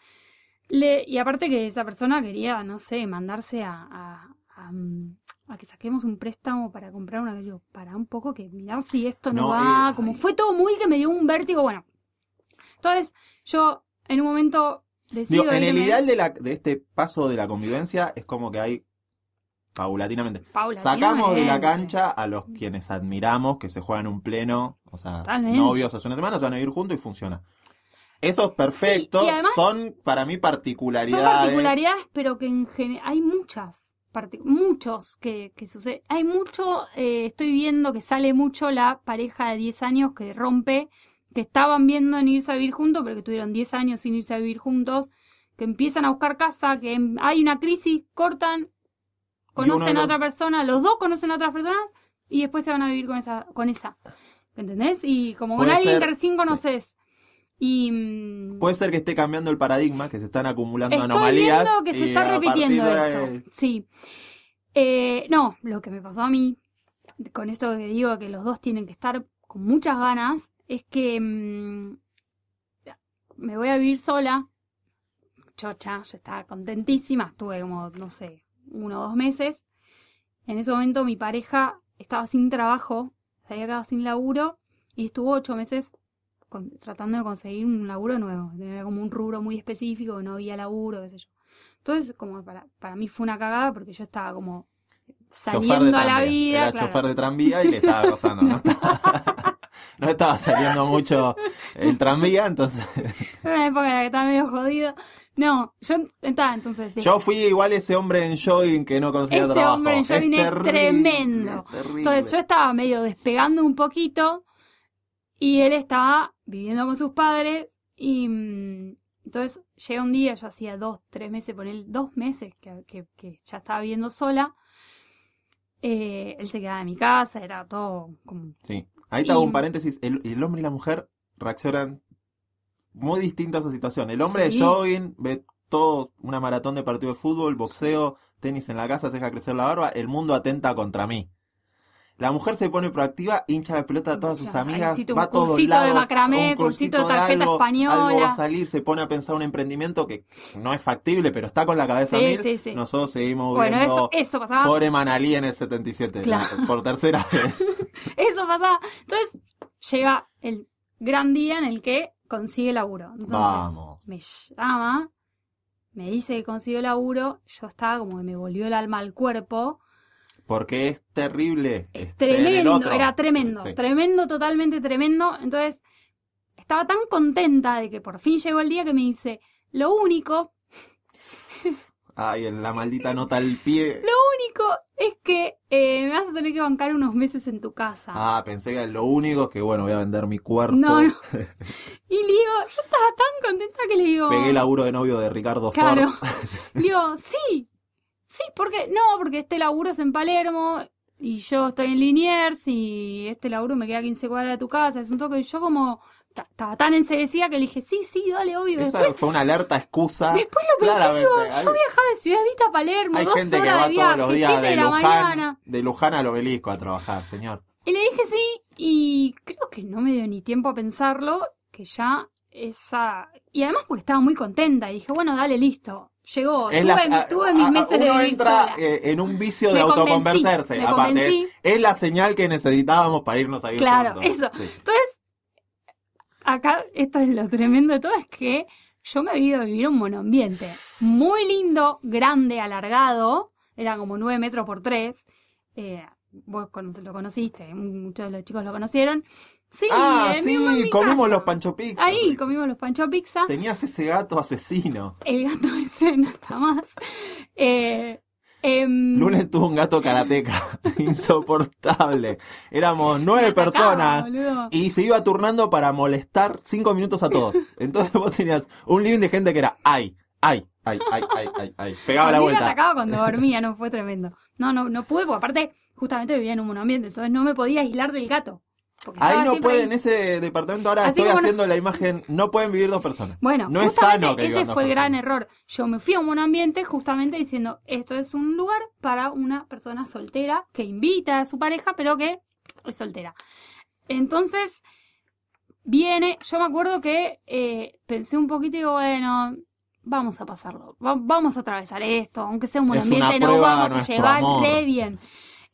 le, y aparte que esa persona quería, no sé, mandarse a, a, a, mm, a que saquemos un préstamo para comprar una. Yo, para un poco que mirar si esto no, No, va. eh, como fue todo muy que me dio un vértigo. Bueno, entonces yo en un momento decido. Digo, en el ideal de, la, de este paso de la convivencia es como que hay paulatinamente. paulatinamente. Sacamos de la cancha a los quienes admiramos que se juegan un pleno, o sea, Totalmente. novios hace una semana, se van a vivir juntos y funciona. Esos perfectos Sí, y además- son para mí Son particularidades. particularidades, pero que en general hay muchas, muchos que, que sucede. Hay mucho, eh, estoy viendo que sale mucho la pareja de 10 años que rompe, que estaban viendo en irse a vivir juntos, pero que tuvieron 10 años sin irse a vivir juntos, que empiezan a buscar casa, que hay una crisis, cortan, conocen a los- otra persona, los dos conocen a otras personas y después se van a vivir con esa, con esa. ¿Entendés? Y como con alguien ser, que recién conoces. Y mm, Puede ser que esté cambiando el paradigma, que se están acumulando Estoy anomalías. viendo que se y está repitiendo de- esto. Sí. Eh, no, lo que me pasó a mí, con esto que digo que los dos tienen que estar con muchas ganas, es que mm, me voy a vivir sola. Chocha, yo estaba contentísima, estuve como, no sé, uno o dos meses. En ese momento mi pareja estaba sin trabajo, se había quedado sin laburo y estuvo ocho meses con- tratando de conseguir un laburo nuevo. Era como un rubro muy específico, no había laburo, qué sé yo. Entonces, como para, para mí fue una cagada porque yo estaba como saliendo a la vida. Era claro. chofer de tranvía y le estaba costando. No estaba, no estaba saliendo mucho el tranvía, entonces. Era una época en la que estaba medio jodido. No, yo estaba entonces. de- Yo fui igual ese hombre en jogging que no conseguía Ese trabajo. hombre en jogging es terrible, tremendo. es. Entonces yo estaba medio despegando un poquito y él estaba viviendo con sus padres y mm, entonces llega un día, yo hacía dos, tres meses, por él, dos meses que, que- que ya estaba viviendo sola. Eh, él se quedaba en mi casa, era todo como... Sí. Ahí te hago un paréntesis. El, el hombre y la mujer reaccionan muy distintos a esa situación. El hombre Sí. de jogging ve todo una maratón de partido de fútbol, boxeo, tenis en la casa, se deja crecer la barba. El mundo atenta contra mí. La mujer se pone proactiva, hincha la pelota a todas sus amigas, hiciste va un a todos cursito de lados, macramé, un cursito de cursito tarjeta algo, española. algo va a salir, se pone a pensar un emprendimiento que no es factible, pero está con la cabeza Sí, mil. sí, sí. Nosotros seguimos Bueno, viendo eso, eso pasaba. Foreman Ali en el 77, Claro. la- por tercera vez. Eso pasaba. Entonces llega el gran día en el que consigue laburo. Entonces, Vamos. me llama, me dice que consiguió laburo, yo estaba como que me volvió el alma al cuerpo. Porque es terrible. Es este, tremendo, era tremendo, Sí. tremendo, totalmente tremendo. Entonces, estaba tan contenta de que por fin llegó el día que me dice, lo único, Ay, en la maldita nota al pie. lo único es que eh, me vas a tener que bancar unos meses en tu casa. Ah, pensé que lo único es que, bueno, voy a vender mi cuerpo. No, no. Y le digo, yo estaba tan contenta que le digo. Pegué el laburo de novio de Ricardo Claro. Ford. Le digo, sí. Sí, porque no, porque este laburo es en Palermo y yo estoy en Liniers y este laburo me queda 15 cuadras de tu casa. Es un toque. y Yo como ta- estaba tan enseguecida que le dije, sí, sí, dale, obvio. Esa Después, fue una alerta excusa. después lo pensé, digo, yo viajaba de Ciudad Vita a Palermo, Hay dos gente que horas va de viaje, todos los días 7 de de la Luján, mañana. de Luján al obelisco a trabajar, señor. Y le dije sí, y creo que no me dio ni tiempo a pensarlo, que ya esa... Y además porque estaba muy contenta, y dije, bueno, dale, listo. Llegó, Es tuve, la- tuve mis a- a- meses de uno vivir entra eh, en un vicio de Me autoconvencerse. Aparte, es la señal que necesitábamos para irnos a vivir Claro, juntos. eso. Sí. Entonces, acá, esto es lo tremendo de todo, es que yo me había ido a vivir un monoambiente muy lindo, grande, alargado, era como 9 metros por 3. Eh, vos lo conociste, muchos de los chicos lo conocieron. Sí, ah, sí, mi comimos los pancho pizza. Ahí comimos los pancho pizza. Tenías ese gato asesino. El gato ese no está más. Eh, em, Lunes tuvo un gato karateca. Insoportable. Éramos nueve personas. Y se iba turnando para molestar cinco minutos a todos. Entonces vos tenías un living de gente que era ay, ay, ay, ay, ay, ay, ay. Pegaba la mí me vuelta. atacaba cuando dormía, no fue tremendo. No, no, no pude, porque aparte, justamente vivía en un monoambiente, entonces no me podía aislar del gato. Porque Ahí no siempre puede, ahí. en ese departamento ahora Así estoy bueno. haciendo la imagen, no pueden vivir dos personas. Bueno, no es sano que ese fue el gran error. Yo me fui a un monoambiente justamente diciendo, esto es un lugar para una persona soltera que invita a su pareja, pero que es soltera. Entonces, viene, yo me acuerdo que eh, pensé un poquito y digo, bueno, vamos a pasarlo, va- vamos a atravesar esto, aunque sea un Es monoambiente, una no prueba de vamos a llevar amor. re bien.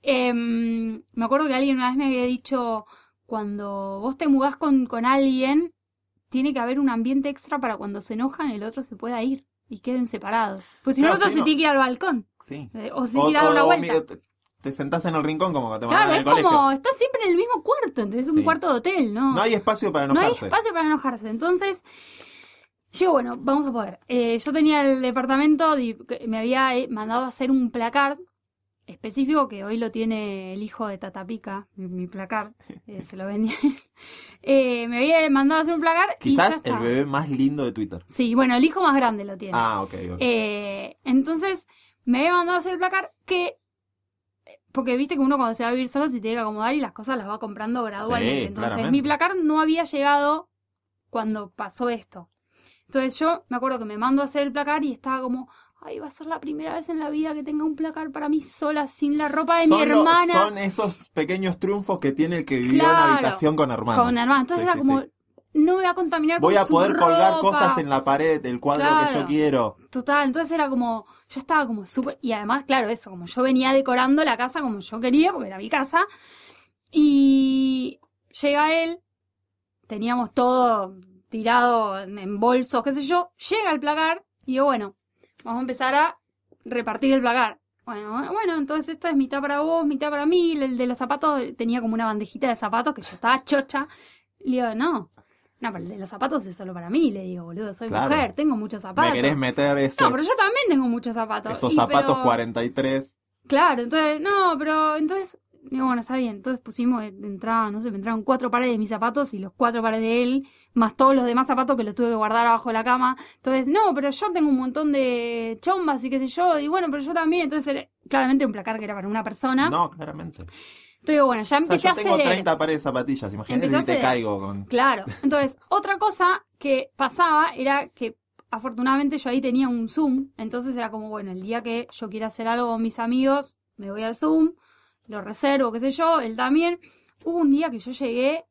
Em, me acuerdo que alguien una vez me había dicho, cuando vos te mudás con, con alguien, tiene que haber un ambiente extra para cuando se enojan el otro se pueda ir y queden separados. Pues si no, el otro sí, se no. tiene que ir al balcón Sí. eh, o se tiene que ir a dar una o vuelta. te, te sentás en el rincón como cuando te Claro, es al colegio. como, estás siempre en el mismo cuarto, entonces es un cuarto de hotel, ¿no? No hay espacio para No hay enojarse. espacio para enojarse. Entonces, yo, bueno, vamos a poder. Eh, yo tenía el departamento, que me había eh, mandado a hacer un placar específico que hoy lo tiene el hijo de Tatapica, mi, mi placar, eh, se lo vendía. Eh, me había mandado a hacer un placar y ya Quizás el está. bebé más lindo de Twitter. Sí, bueno, el hijo más grande lo tiene. Ah, ok, ok. Eh, entonces, me había mandado a hacer el placar que. Porque viste que uno cuando se va a vivir solo se tiene que acomodar y las cosas las va comprando gradualmente. Sí, Entonces, claramente. mi placar no había llegado cuando pasó esto. Entonces, yo me acuerdo que me mando a hacer el placar y estaba como. Ay, va a ser la primera vez en la vida que tenga un placar para mí sola, sin la ropa de mi lo- hermana. son esos pequeños triunfos que tiene el que vivió en una habitación con hermanos. Con hermana. Entonces Sí, era sí, como. sí. No me voy a contaminar Voy con a su poder colgar cosas en la pared del cuadro que yo quiero. Total, entonces era como, yo estaba como súper, y además, claro, eso, como yo venía decorando la casa como yo quería, porque era mi casa, y llega él, teníamos todo tirado en en bolsos, qué sé yo, llega el placar, y digo, bueno, vamos a empezar a repartir el placar. Bueno, bueno, entonces esta es mitad para vos, mitad para mí, el de los zapatos tenía como una bandejita de zapatos que yo estaba chocha, le digo, no. No, pero el de los zapatos es solo para mí, le digo, boludo, soy Claro. mujer, tengo muchos zapatos. Me querés meter ese- No, pero yo también tengo muchos zapatos. esos Y, zapatos pero- 43. Claro, entonces, no, pero entonces, digo, bueno, está bien. Entonces pusimos, eh, entraba, no sé, me entraron cuatro pares de mis zapatos y los cuatro pares de él, más todos los demás zapatos que los tuve que guardar abajo de la cama. Entonces, no, pero yo tengo un montón de chombas y qué sé yo, y bueno, pero yo también. Entonces, era claramente un placar que era para una persona. No, claramente. Entonces, bueno, ya O sea, empecé yo a tengo ceder. 30 pares de zapatillas. Imagínate Empecé si te caigo con. Claro. Entonces, otra cosa que pasaba era que afortunadamente yo ahí tenía un Zoom, entonces era como, bueno, el día que yo quiera hacer algo con mis amigos, me voy al Zoom, lo reservo, qué sé yo, él también. Hubo un día que yo llegué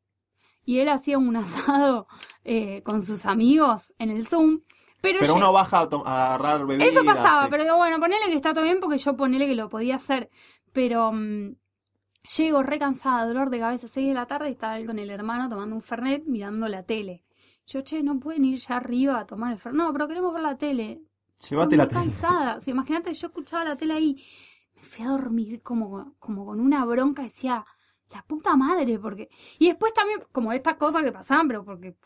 y él hacía un asado eh, con sus amigos en el Zoom, pero, uno baja a, a agarrar bebidas. eso pasaba, sí. pero bueno, ponele que está todo bien porque yo ponele que lo podía hacer. Pero mm, llego re cansada, dolor de cabeza, 6 de la tarde y estaba él con el hermano tomando un fernet mirando la tele. Yo, che, no pueden ir ya arriba a tomar el fernet. No, pero queremos ver la tele. Llévate Estoy la muy tele. cansada. O sea, imagínate, yo escuchaba la tele ahí. Me fui a dormir como, como con una bronca. Decía, la puta madre, porque... Y después también, como estas cosas que pasaban, pero porque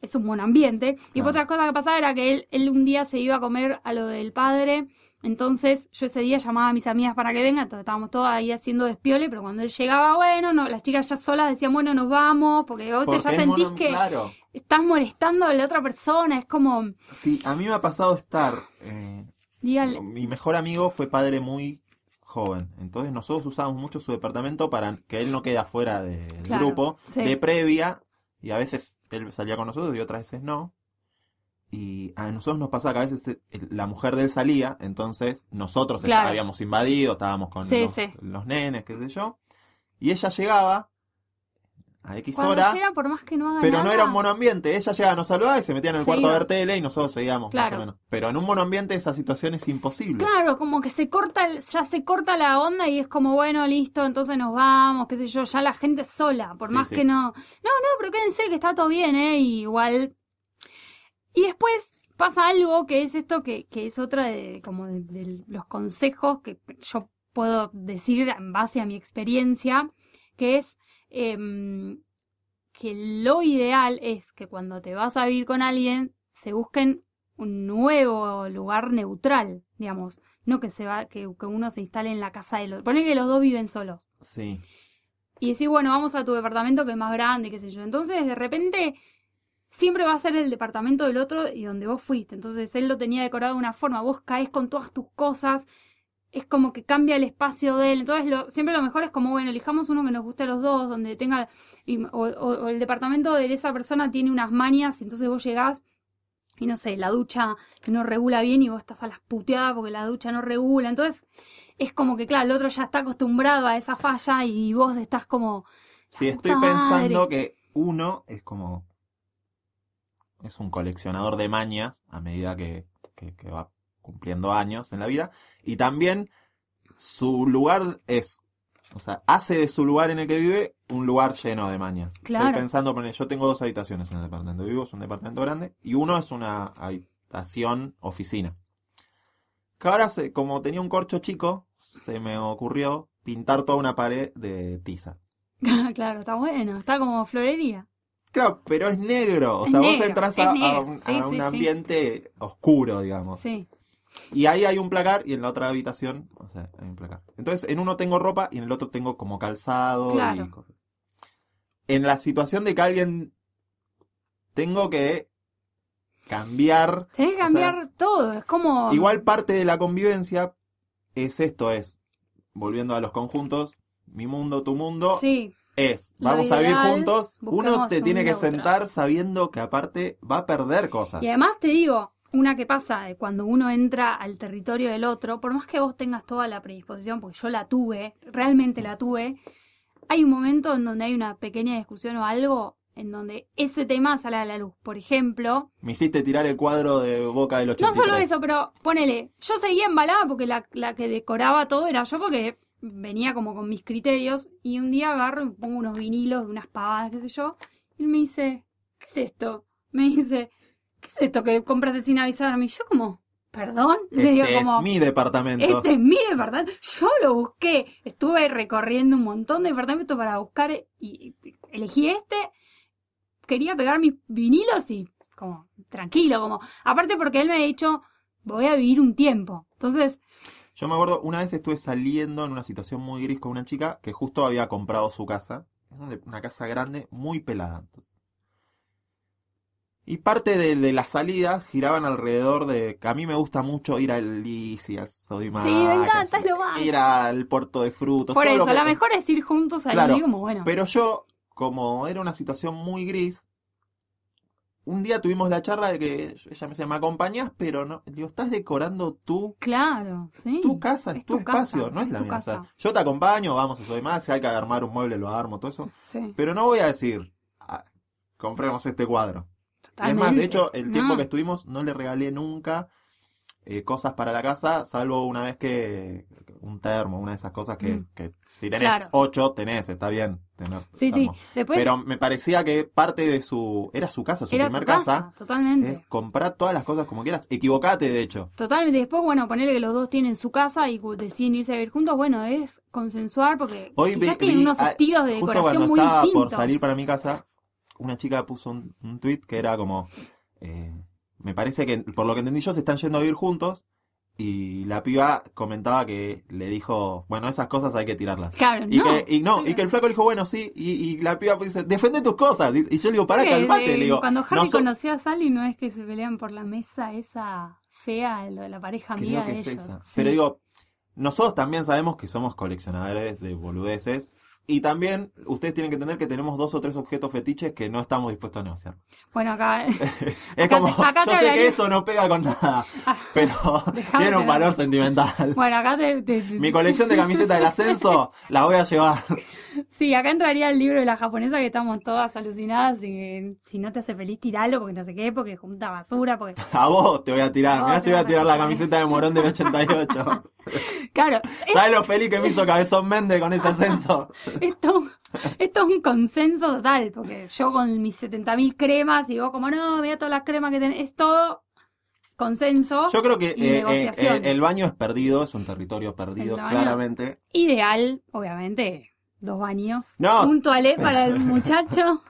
es un buen ambiente. Y Claro. otra cosa que pasaba era que él, él un día se iba a comer a lo del padre Entonces yo ese día llamaba a mis amigas para que vengan, entonces estábamos todas ahí haciendo despiole, pero cuando él llegaba, bueno, no, las chicas ya solas decían, bueno, nos vamos, porque vos Porque ya sentís mono- que Claro. estás molestando a la otra persona, es como, Sí, a mí me ha pasado estar... eh, dígale, Mi mejor amigo fue padre muy joven, entonces nosotros usábamos mucho su departamento para que él no quede afuera del Claro, grupo, sí. de previa, y a veces él salía con nosotros y otras veces no. Y a nosotros nos pasaba que a veces eh, la mujer de él salía, entonces nosotros Claro. habíamos invadido, estábamos con Sí, los, sí. los nenes, qué sé yo, y ella llegaba a X cuando hora, llega, por más que no haga pero no era un monoambiente, ella llegaba, nos saludaba y se metía en el Se cuarto a iba. ver tele y nosotros seguíamos más Claro. o menos. Pero en un monoambiente esa situación es imposible. Claro, como que se corta, el- ya se corta la onda y es como, bueno, listo, entonces nos vamos, qué sé yo, ya la gente sola, por Sí, más sí. que no, no, no, pero quédense que está todo bien, ¿eh? Y igual. Y después pasa algo que es esto que, que es otra de, como de, de los consejos que yo puedo decir en base a mi experiencia, que es em, que lo ideal es que cuando te vas a vivir con alguien se busquen un nuevo lugar neutral, digamos, no que se va, que, que uno se instale en la casa del otro. Poner que los dos viven solos. Sí. Y decir, bueno, vamos a tu departamento que es más grande, qué sé yo. Entonces, de repente, siempre va a ser el departamento del otro y donde vos fuiste. Entonces, él lo tenía decorado de una forma, vos caes con todas tus cosas, es como que cambia el espacio de él. Entonces, lo, siempre lo mejor es como, bueno, elijamos uno que nos guste a los dos, donde tenga, y- o, o- o el departamento de esa persona tiene unas manias, y entonces vos llegás y no sé, la ducha no regula bien y vos estás a las puteadas porque la ducha no regula. Entonces, es como que, claro, el otro ya está acostumbrado a esa falla y vos estás como. Sí, la estoy pensando madre. que uno es como. Es un coleccionador de mañas a medida que, que- que va cumpliendo años en la vida. Y también su lugar es. O sea, hace de su lugar en el que vive un lugar lleno de mañas. Claro. Estoy pensando, poner, yo tengo dos habitaciones en el departamento vivo, es un departamento grande, y uno es una habitación oficina. Que ahora, se- como tenía un corcho chico, se me ocurrió pintar toda una pared de tiza. claro, está bueno, está como florería. Claro, pero es negro. O sea, vos entras a, un, Sí, a sí, un sí. ambiente oscuro, digamos. Sí. Y ahí hay un placar y en la otra habitación, o sea, hay un placar. Entonces, en uno tengo ropa y en el otro tengo como calzado Claro. y cosas. En la situación de que alguien tengo que cambiar, Tenés que O cambiar todo, es como. igual parte de la convivencia es esto, es, volviendo a los conjuntos, mi mundo, tu mundo, Sí, es, vamos a vivir juntos, uno te tiene que sentar sabiendo que aparte va a perder cosas. Y además te digo, una que pasa de cuando uno entra al territorio del otro, por más que vos tengas toda la predisposición, porque yo la tuve, realmente la tuve, hay un momento en donde hay una pequeña discusión o algo en donde ese tema sale a la luz. Por ejemplo, Me hiciste tirar el cuadro de Boca del no 83. solo eso, pero ponele, yo seguía embalada porque la, la que decoraba todo era yo porque venía como con mis criterios y un día agarro y pongo unos vinilos de unas pavadas, qué sé yo, y él me dice, ¿qué es esto? Me dice, ¿qué es esto que compraste sin avisarme? Y yo como, ¿perdón? Le digo Este como, es mi departamento. este es mi departamento. Yo lo busqué. Estuve recorriendo un montón de departamentos para buscar y elegí este. Quería pegar mis vinilos y como tranquilo, como aparte porque él me ha dicho voy a vivir un tiempo. Entonces, Yo me acuerdo, una vez estuve saliendo en una situación muy gris con una chica que justo había comprado su casa. Una una casa grande, muy pelada. entonces. Y parte de, de las salidas giraban alrededor de... que a mí me gusta mucho ir al Lisi, al Sodimac. sí, me encanta, es lo más. Ir al puerto de frutos. Por todo lo eso, que- la mejor es ir juntos ahí Claro, como bueno. Pero yo, como era una situación muy gris, un día tuvimos la charla de que ella me decía, ¿me acompañás? Pero no, digo, estás decorando tú Claro, sí. tu casa, es, tu, tu casa, espacio, no es es la tu mía. O sea, casa. yo te acompaño, vamos a Más, si hay que armar un mueble, lo armo, todo eso. Sí, Pero no voy a decir, "Ah, compremos este cuadro. Y es más, de hecho, el tiempo No. que estuvimos no le regalé nunca eh, cosas para la casa, salvo una vez que un termo, una de esas cosas que, Mm. que si tenés Claro. ocho, tenés, está bien tener Sí, sí. Después Pero me parecía que parte de su... Era su casa, su era primer casa, casa. totalmente. Es comprar todas las cosas como quieras. Equivocate, de hecho. Totalmente. Después, bueno, ponerle que los dos tienen su casa y deciden irse a vivir juntos, bueno, es consensuar porque Hoy quizás tienen vi- unos estilos de Justo cuando muy estaba distintos. por salir para mi casa, una chica puso un, un tweet que era como... eh, me parece que, por lo que entendí yo, se están yendo a vivir juntos y la piba comentaba que le dijo, bueno, esas cosas hay que tirarlas. Claro, Y no. que, y no, y que el flaco le dijo, bueno, sí, y, y la piba dice, defende tus cosas. Y y yo le digo, pará, calmate. Le digo, Cuando Harry no so- conoció a Sally, no es que se pelean por la mesa esa fea, lo de la pareja amiga creo que de es ellos. esa. Sí. Pero digo, nosotros también sabemos que somos coleccionadores de boludeces. Y también ustedes tienen que entender que tenemos dos o tres objetos fetiches que no estamos dispuestos a negociar. Bueno, acá. Es Acá como, te- acá yo te sé que eso no pega con nada, pero Dejame tiene un valor sentimental. bueno, acá te, te- Mi colección de camisetas del ascenso la voy a llevar. Sí, acá entraría el libro de la japonesa que estamos todas alucinadas y que si no te hace feliz tiralo porque no sé qué, porque junta basura, porque... A vos te voy a tirar. Mirá si voy a tirar la camiseta de Morón del 88. Claro, es- ¿Sabes lo feliz que me hizo Cabezón Méndez con ese ascenso? Esto, esto es un consenso total, porque yo con mis 70.000 cremas y vos como, no, mira todas las cremas que tenés, es todo consenso. Yo creo que Y eh, eh, negociación. eh, el baño es perdido, es un territorio perdido, claramente. Ideal, obviamente, dos baños. No. Un toalé para el muchacho.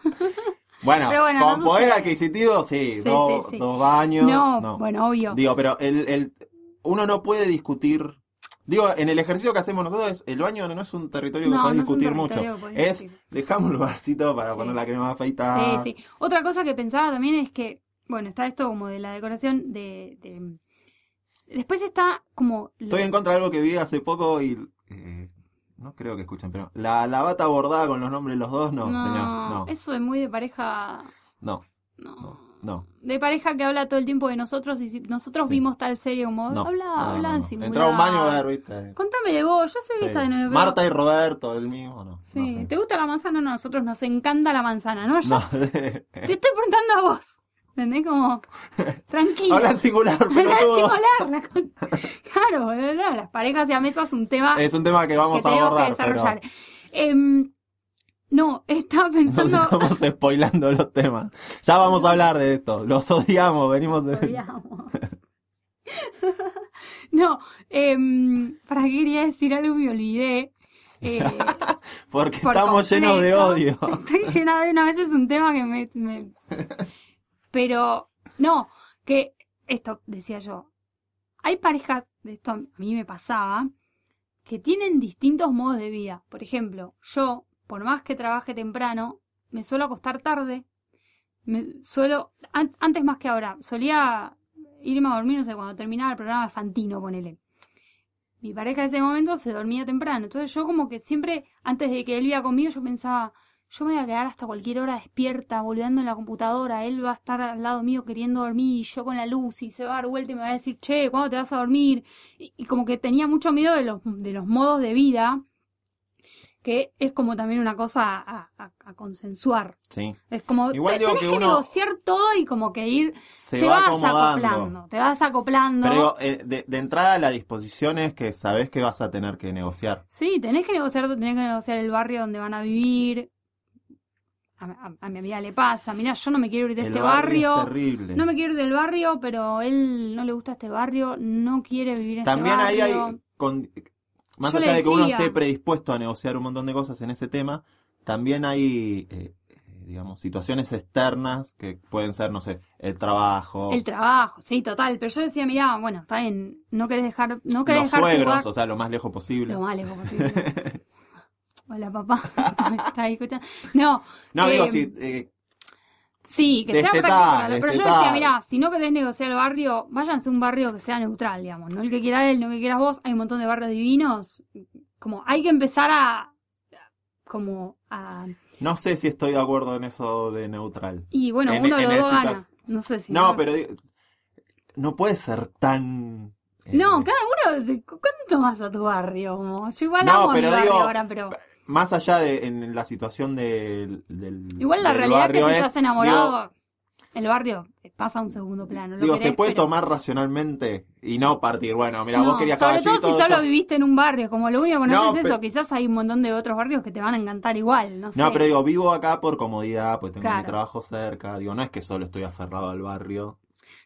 Bueno, bueno, con no poder sucede. adquisitivo, sí, Sí, dos, sí, sí. dos baños. No, no. bueno, obvio. Digo, pero el, el, uno no puede discutir. Digo, en el ejercicio que hacemos nosotros, es- el baño no es un territorio que No, podés no es un discutir mucho. Es, dejamos un lugarcito para Sí. poner la crema afeitada. Sí, sí. Otra cosa que pensaba también es que, bueno, está esto como de la decoración de... de- Después está como... Estoy en contra de algo que vi hace poco y. eh, no creo que escuchen, pero. La, la bata bordada con los nombres de los dos, no, señor. No, Eso es muy de pareja... no, No. no, no. De pareja que habla todo el tiempo de nosotros y si nosotros Sí. vimos tal serie como... no, habla, no, habla en singular. Entraba a un baño a ver, viste. Contame de vos, yo sé que está de nueve. Marta y Roberto, el mismo, no. Sí, sé. ¿te gusta la manzana? No, a nosotros nos encanta la manzana, ¿no? Ya No. te estoy preguntando a vos. ¿Entendés? Como... Tranquilo. Habla en singular, Habla en pelotudo. singular, la con- Claro, las parejas y a mesas es un tema Es un tema que vamos que a que abordar, pero desarrollar. No, estaba nos pensando... estamos spoilando los temas. Ya vamos a hablar de esto. Los odiamos, venimos de... Odiamos. no, em, ¿para qué quería decir algo? Me olvidé. Eh, Porque por estamos llenos de odio. Estoy llena de una vez es un tema que me, me- Pero, no, que esto decía yo. Hay parejas, de esto a mí me pasaba, que tienen distintos modos de vida. Por ejemplo, yo, por más que trabaje temprano, me suelo acostar tarde. Me suelo, an- antes más que ahora, solía irme a dormir, no sé, cuando terminaba el programa Fantino, ponele. Mi pareja en ese momento se dormía temprano. Entonces yo como que siempre, antes de que él viva conmigo, yo pensaba, yo me voy a quedar hasta cualquier hora despierta, volviendo en la computadora. Él va a estar al lado mío queriendo dormir y yo con la luz y se va a dar vuelta y me va a decir, che, ¿cuándo te vas a dormir? Y, y como que tenía mucho miedo de los, de los modos de vida, que es como también una cosa a, a- a consensuar. Sí. Es como, Igual te- digo tenés que que, uno- negociar todo y como que ir, Se te va vas acoplando, te vas acoplando. Pero digo, eh, de, de entrada la disposición es que sabes que vas a tener que negociar. Sí, tenés que negociar, tenés que negociar el barrio donde van a vivir. A, a- a mi amiga le pasa, mira, yo no me quiero ir de El este barrio barrio, es terrible. no me quiero ir del barrio, pero él no le gusta este barrio, no quiere vivir en También este ahí barrio. hay, con- más Yo allá de que uno esté predispuesto a negociar un montón de cosas en ese tema, también hay, eh, eh, digamos, situaciones externas que pueden ser, no sé, el trabajo, El trabajo, sí, total. Pero yo decía, mira, bueno, está bien, no querés dejar, no querés los dejar suegros, o sea, lo más lejos posible. Lo más lejos posible. Hola, papá. ¿Me estás escuchando? No. no, eh, digo, si, eh, Sí, que sea práctico. Pero yo decía, mira, si no querés negociar el barrio, váyanse a un barrio que sea neutral, digamos. No el que quiera él, no el que quieras vos. Hay un montón de barrios divinos. Como hay que empezar a. Como a. no sé si estoy de acuerdo en eso de neutral. Y bueno, En- uno en lo gana. citas- No sé si. No, pero no puede ser tan... eh, No, cada uno. ¿Cuánto más a tu barrio? Como, yo igual No, amo a mi pero barrio digo, ahora, pero. Más allá de en la situación del, del Igual la del realidad es que si es, estás enamorado, el barrio pasa a un segundo plano. lo Digo, se querés, puede pero- tomar racionalmente y no partir. Bueno, mira, No, vos querías sobre todo si solo viviste en un barrio, como lo único que No, es eso, quizás hay un montón de otros barrios que te van a encantar igual, no sé. No, pero digo, vivo acá por comodidad, pues tengo Claro. mi trabajo cerca. Digo, no es que solo estoy aferrado al barrio.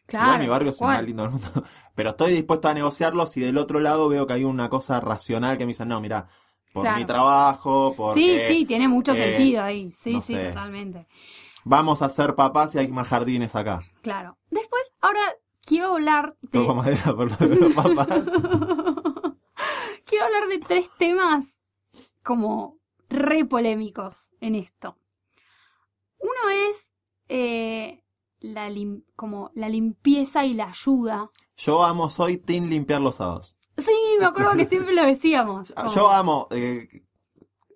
claro, Igual mi barrio es más lindo del mundo. Pero estoy dispuesto a negociarlo si del otro lado veo que hay una cosa racional que me dicen, no, mira, por Claro. mi trabajo, Sí, porque sí, tiene mucho eh, sentido ahí, sí, no sí, sé. totalmente. vamos a ser papás y hay más jardines acá. Claro. Después, ahora, quiero hablar de... Toco madera por los papás. quiero hablar de tres temas como re polémicos en esto. Uno es eh, la lim- como la limpieza y la ayuda. Yo amo, soy Team limpiar los sábados. Sí, me acuerdo que siempre lo decíamos. Ah, como- Yo amo eh,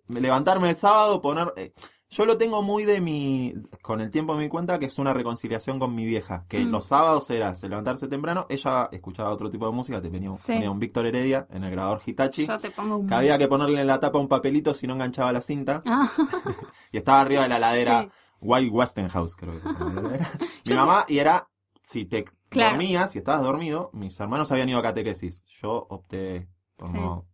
levantarme el sábado, poner... eh, yo lo tengo muy de mi... Con el tiempo me di cuenta que es una reconciliación con mi vieja. Que Mm. los sábados era se levantarse temprano. Ella escuchaba otro tipo de música. Tenía, Sí. tenía un Víctor Heredia en el grabador Hitachi. Yo te pongo un... Que había que ponerle en la tapa un papelito si no enganchaba la cinta. Ah, Y estaba arriba de la ladera. sí. White Westinghouse, creo que se llama la heladera. Mi mamá, y era, si te Claro. dormías, si estabas dormido, mis hermanos habían ido a catequesis. Yo opté por Sí. no.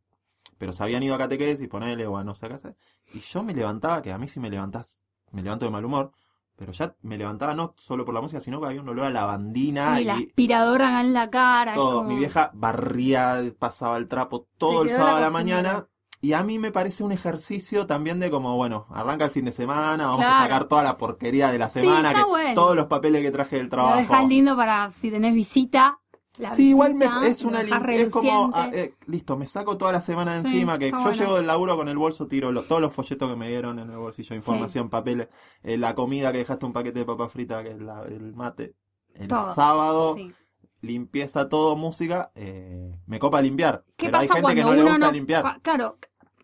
Pero se habían ido a catequesis, ponele o a no sé qué hacer. Y yo me levantaba, que a mí sí me levantás, me levanto de mal humor. Pero ya me levantaba no solo por la música, sino que había un olor a lavandina Sí, y la aspiradora en la cara. todo. como- Mi vieja barría, pasaba el trapo todo Te el sábado a la mañana. Y a mí me parece un ejercicio también de como, bueno, arranca el fin de semana, vamos a sacar toda la porquería de la semana, que bueno. todos los papeles que traje del Lo trabajo. dejas lindo para si tenés visita. la Sí, igual me, es lo una es como, ah, eh, listo, me saco toda la semana de Sí, encima, que yo bueno. llego del laburo con el bolso, tiro lo- todos los folletos que me dieron en el bolsillo, información, papeles, eh, la comida que dejaste un paquete de papa frita, que es la- el mate, el Todo. sábado, Sí. limpieza todo, música, eh, me copa limpiar. ¿Qué pero hay gente cuando que no le gusta no... limpiar. Claro,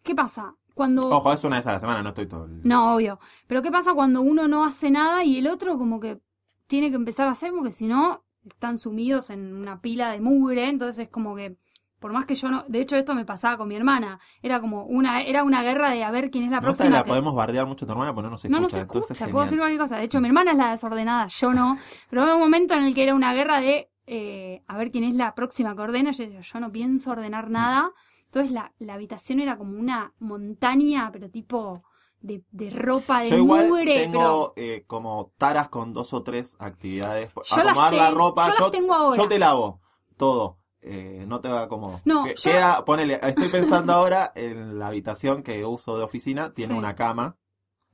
¿qué pasa? Cuando... Ojo, es una vez a la semana, no estoy todo el... No, obvio. Pero ¿qué pasa cuando uno no hace nada y el otro como que tiene que empezar a hacer porque si no están sumidos en una pila de mugre, entonces es como que por más que yo no, de hecho esto me pasaba con mi hermana, era como una era una guerra de a ver quién es la próxima la que- podemos bardear mucho a tu hermana, porque no nos escucha. no nos escucha, es puedo decir cualquier cosa. De hecho, mi hermana es la desordenada, yo no. Pero hubo un momento en el que era una guerra de eh, a ver quién es la próxima que ordena. Yo yo no pienso ordenar nada. Entonces la, la habitación era como una montaña, pero tipo de, de ropa, de Yo igual mugre. tengo eh, como taras con dos o tres actividades. Yo las Acomodar la ropa, yo las tengo ahora. yo te lavo todo. Eh, no te va cómodo. No, Que- yo- Queda, ponele, estoy pensando ahora en la habitación que uso de oficina, tiene Sí. una cama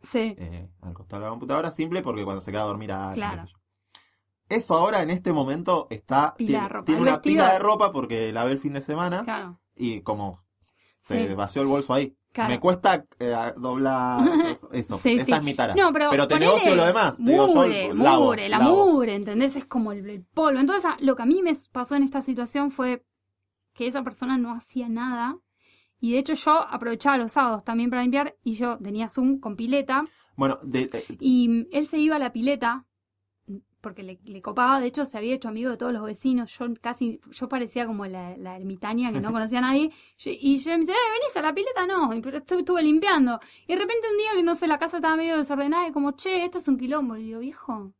sí. eh, al costado de la computadora, simple porque cuando se queda a dormir a Claro. sé yo. Eso ahora en este momento está Pila tiene, de ropa. tiene una pila de ropa porque la ve el fin de semana Claro. Y como se Sí. vació el bolso ahí. Claro. Me cuesta eh, doblar eso. eso. Sí, Esa sí. es mi tara. No, pero, Pero te negocio lo demás. Digo, Mugre, lavo, mugre, la lavo. mugre, ¿entendés? Es como el, el polvo. Entonces, a- lo que a mí me pasó en esta situación fue que esa persona no hacía nada. Y de hecho yo aprovechaba los sábados también para limpiar y yo tenía Zoom con pileta Bueno, de- eh, y mm, él se iba a la pileta porque le, le copaba, de hecho se había hecho amigo de todos los vecinos, yo casi, yo parecía como la, la ermitaña que no conocía a nadie, Yo- y yo me dice, eh, venís a la pileta, no, y pero estuve, estuve limpiando, y de repente un día que no sé, la casa estaba medio desordenada, y como, che, esto es un quilombo, y digo, viejo,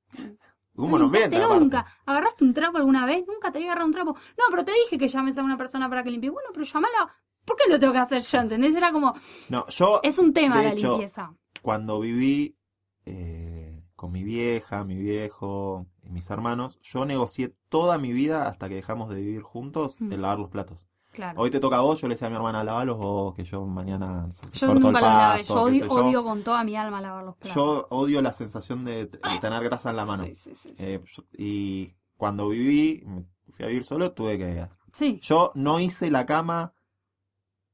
un no aparte. nunca, ¿agarraste un trapo alguna vez? Nunca te había agarrado un trapo, no, pero te dije que llames a una persona para que limpie, bueno, pero llamala, ¿por qué lo tengo que hacer yo? ¿Entendés? Era como, No, yo es un tema De la hecho, limpieza. cuando viví eh, con mi vieja, mi viejo y mis hermanos, yo negocié toda mi vida hasta que dejamos de vivir juntos Mm. el lavar los platos. Claro. Hoy te toca a vos, yo le decía a mi hermana, lavalos vos, que yo mañana Yo corto nunca el los pasto, yo odio, yo. odio con toda mi alma lavar los platos. Yo odio la sensación de, de tener grasa en la mano. Sí, sí, sí. Eh, yo- y cuando viví, me fui a vivir solo, tuve que... Sí. Yo no hice la cama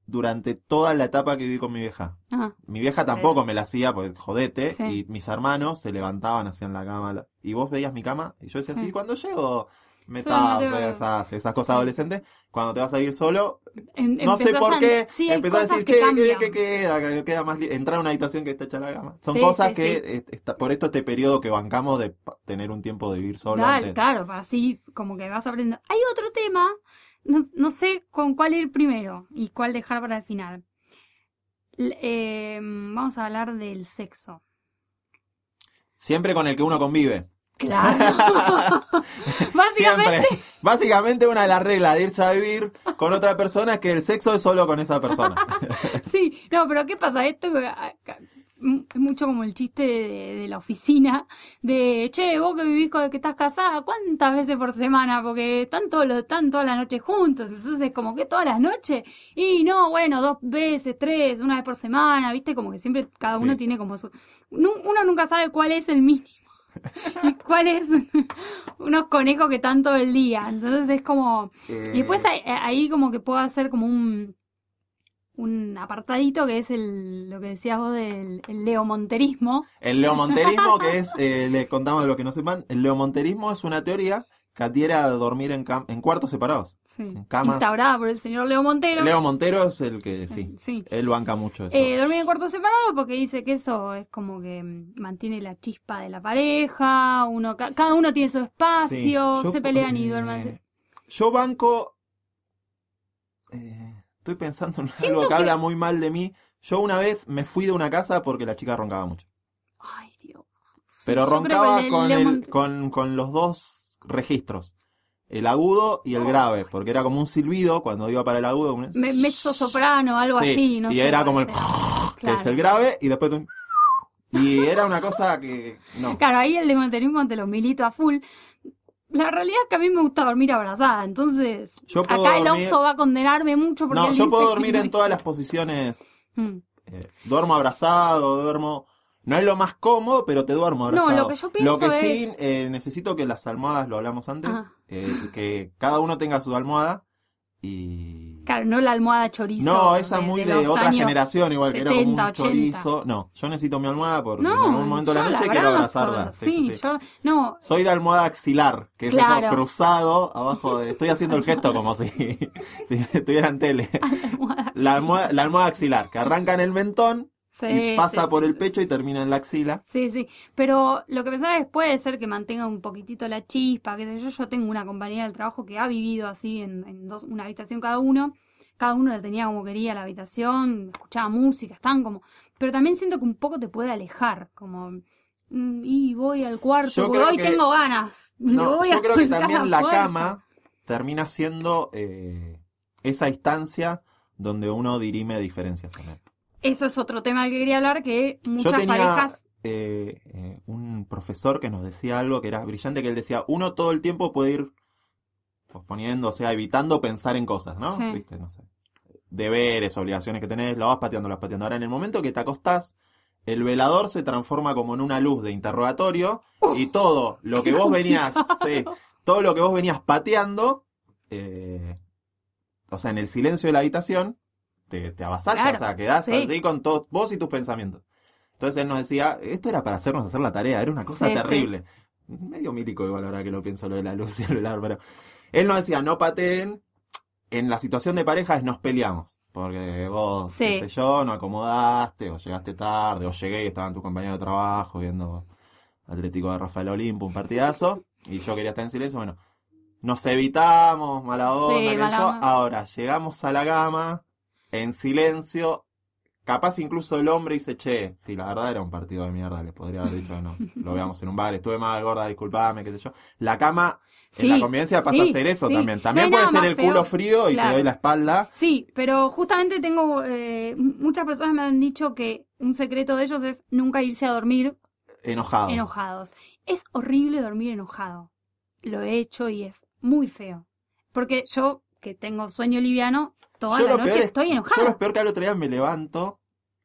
durante toda la etapa que viví con mi vieja. Ajá. Mi vieja tampoco me la hacía, pues jodete, Sí. y mis hermanos se levantaban, hacían la cama, y vos veías mi cama, y yo decía, Sí. sí, cuando llego, me Sí, tapas, no te- esas, esas cosas Sí. adolescentes, cuando te vas a ir solo, Em- no sé por qué, sí, empezás a decir, que ¿qué, qué, qué queda? Que queda más entrar a una habitación que está hecha la cama. Son Sí, cosas que, está- por esto este periodo que bancamos de tener un tiempo de vivir solo. Dale, antes. claro, así como que vas aprendiendo. Hay otro tema, no, no sé con cuál ir primero y cuál dejar para el final. Eh, vamos a hablar del sexo. Siempre con el que uno convive. Claro. Básicamente, Siempre. Básicamente una de las reglas de irse a vivir con otra persona es que el sexo es solo con esa persona. sí. No, pero ¿qué pasa? Esto es mucho como el chiste de, de la oficina, de, che, vos que vivís con que estás casada, ¿cuántas veces por semana? Porque están, todos los, están toda la noche juntos, entonces como que todas las noches, y no, bueno, dos veces, tres, una vez por semana, ¿viste? Como que siempre cada uno Sí. tiene como su... Uno nunca sabe cuál es el mínimo. ¿Y cuál es? Unos conejos que están todo el día. Entonces es como... Eh, Y después ahí, ahí como que puedo hacer como un un apartadito que es el, lo que decías vos del el leomonterismo. El leomonterismo, que es, eh, les contamos de lo que no sepan, el leomonterismo es una teoría que adhiere a dormir en, cam- en cuartos separados. Sí. En camas. Instaurada por el señor Leo Montero. Leo Montero es el que, sí, Sí. él banca mucho eso. Eh, dormir en cuartos separados porque dice que eso es como que mm, mantiene la chispa de la pareja, uno ca- cada uno tiene su Sí. espacio, Yo, se pelean y eh, duermen. Yo banco. eh, estoy pensando en Siento algo que, que- habla muy mal de mí. Yo una vez me fui de una casa porque la chica roncaba mucho. Ay, Dios. Pero yo roncaba con, el, con, con los dos registros. El agudo y el grave. Porque era como un silbido cuando iba para el agudo. un- Me- mezzo soprano, algo Sí, así, no y sé era como el será. que es Claro. el grave y después un... Y era una cosa que... No. Claro, ahí el lemonterismo te lo milito a full. La realidad es que a mí me gusta dormir abrazada, entonces Yo puedo acá el oso va a condenarme mucho porque No, él yo dice puedo que dormir no en todas las posiciones. Mm. Eh, duermo abrazado, duermo... No es lo más cómodo, pero te duermo No, abrazado. lo que yo pienso Lo que sí, es- eh, necesito que las almohadas, lo hablamos antes, Ajá. eh, que cada uno tenga su almohada y... Claro, no la almohada chorizo. No, esa muy de, otra generación, igual que era como un 70, 80. chorizo. No, yo necesito mi almohada porque No, en algún momento de la noche la quiero abrazarla. Sí, Sí, sí, sí. yo no, Soy de almohada axilar, que es Claro. eso cruzado abajo de... Estoy haciendo el gesto como si, si estuviera en tele. La almohada, la almohada axilar, que arranca en el mentón Sí, y pasa sí, por sí, el pecho y termina en la axila. Sí, sí, pero lo que pensaba es puede ser que mantenga un poquitito la chispa, que yo, yo tengo una compañera del trabajo que ha vivido así en, en dos, una habitación cada uno, cada uno la tenía como quería la habitación, escuchaba música, estaban como, pero también siento que un poco te puede alejar, como, mm, y voy al cuarto, Yo porque hoy que- tengo ganas, No, voy yo a creo que también la cama termina siendo eh, esa instancia donde uno dirime diferencias también. Eso es otro tema del que quería hablar, que muchas Yo tenía parejas, eh, eh, un profesor que nos decía algo que era brillante, que él decía, uno todo el tiempo puede ir posponiendo, o sea, evitando pensar en cosas, ¿no? Sí. ¿Viste? No sé. Deberes, obligaciones que tenés, lo vas pateando, lo vas pateando. Ahora, en el momento que te acostás, el velador se transforma como en una luz de interrogatorio y todo lo que vos venías, sí, todo lo que vos venías pateando, eh, o sea, en el silencio de la habitación, te, te avasalla, Claro, o sea, quedás sí. así con todos vos y tus pensamientos. Entonces él nos decía, esto era para hacernos hacer la tarea, era una cosa Sí, sí. terrible. Medio mítico igual ahora que lo pienso lo de la luz y el velador, pero él nos decía, no pateen, en la situación de pareja es nos peleamos. Porque vos, qué sé yo, no acomodaste, o llegaste tarde, o llegué y estaban tu compañero de trabajo viendo Atlético de Rafael Olimpo, un partidazo, y yo quería estar en silencio, bueno, nos evitamos, mala onda, Sí, mala ahora llegamos a la cama, en silencio, capaz incluso el hombre dice, che, sí, la verdad era un partido de mierda, les podría haber dicho, no, lo veamos en un bar, estuve mal, gorda, disculpame, qué sé yo. La cama, en la convivencia pasa sí, a ser eso sí. también. También puede ser el feo. culo frío y Claro. te doy la espalda. Sí, pero justamente tengo, eh, muchas personas me han dicho que un secreto de ellos es nunca irse a dormir Enojados. enojados. Es horrible dormir enojado. Lo he hecho y es muy feo. Porque yo, que tengo sueño liviano, toda Yo la noche es- estoy Yo enojada. lo peor que al otro día me levanto.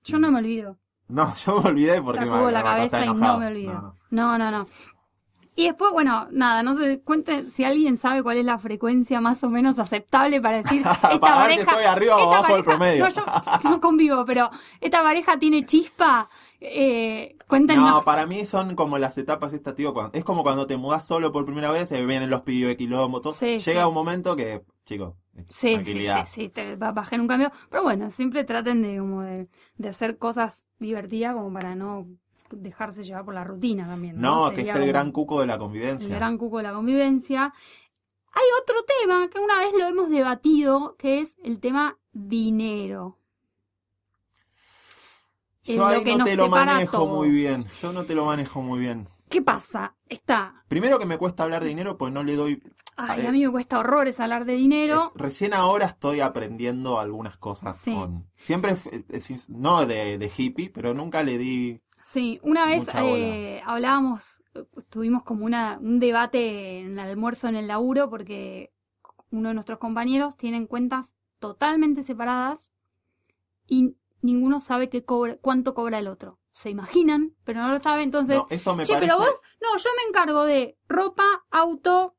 Yo no me olvido. No, yo me olvidé porque me la me acosté cabeza y no me olvido. No, no. No. Y después, bueno, nada, no sé, cuenten si alguien sabe cuál es la frecuencia más o menos aceptable para decir esta Para ver si pareja. estoy arriba o abajo del pareja- promedio. No, yo no convivo, pero esta pareja tiene chispa. Eh, cuéntenos. No, para mí son como las etapas estas, tío. es como cuando te mudás solo por primera vez, se vienen los pibes, quilombo, todo. Sí, Llega sí. un momento que, chicos, Sí, sí, sí, tranquilidad. sí, te va a bajar un cambio. Pero bueno, siempre traten de, como de, de hacer cosas divertidas como para no dejarse llevar por la rutina también. No, ¿no? que es el gran cuco de la el convivencia. gran cuco de la convivencia. Hay otro tema que una vez lo hemos debatido, que es el tema dinero. Yo ahí no te lo manejo muy bien. Yo no te lo manejo muy bien. ¿Qué pasa? Está. Primero que me cuesta hablar de dinero, pues no le doy. Ay, ver. a mí me cuesta horrores hablar de dinero. Es- Recién ahora estoy aprendiendo algunas cosas Sí. con. Siempre, f- es- no de, de hippie, pero nunca le di. Sí, una vez eh, hablábamos, eh, tuvimos como una, un debate en el almuerzo en el laburo porque uno de nuestros compañeros tienen cuentas totalmente separadas y ninguno sabe qué cobra, cuánto cobra el otro. Se imaginan, pero no lo saben. Entonces, No, eso me che, parece. pero vos, no, yo me encargo de ropa, auto,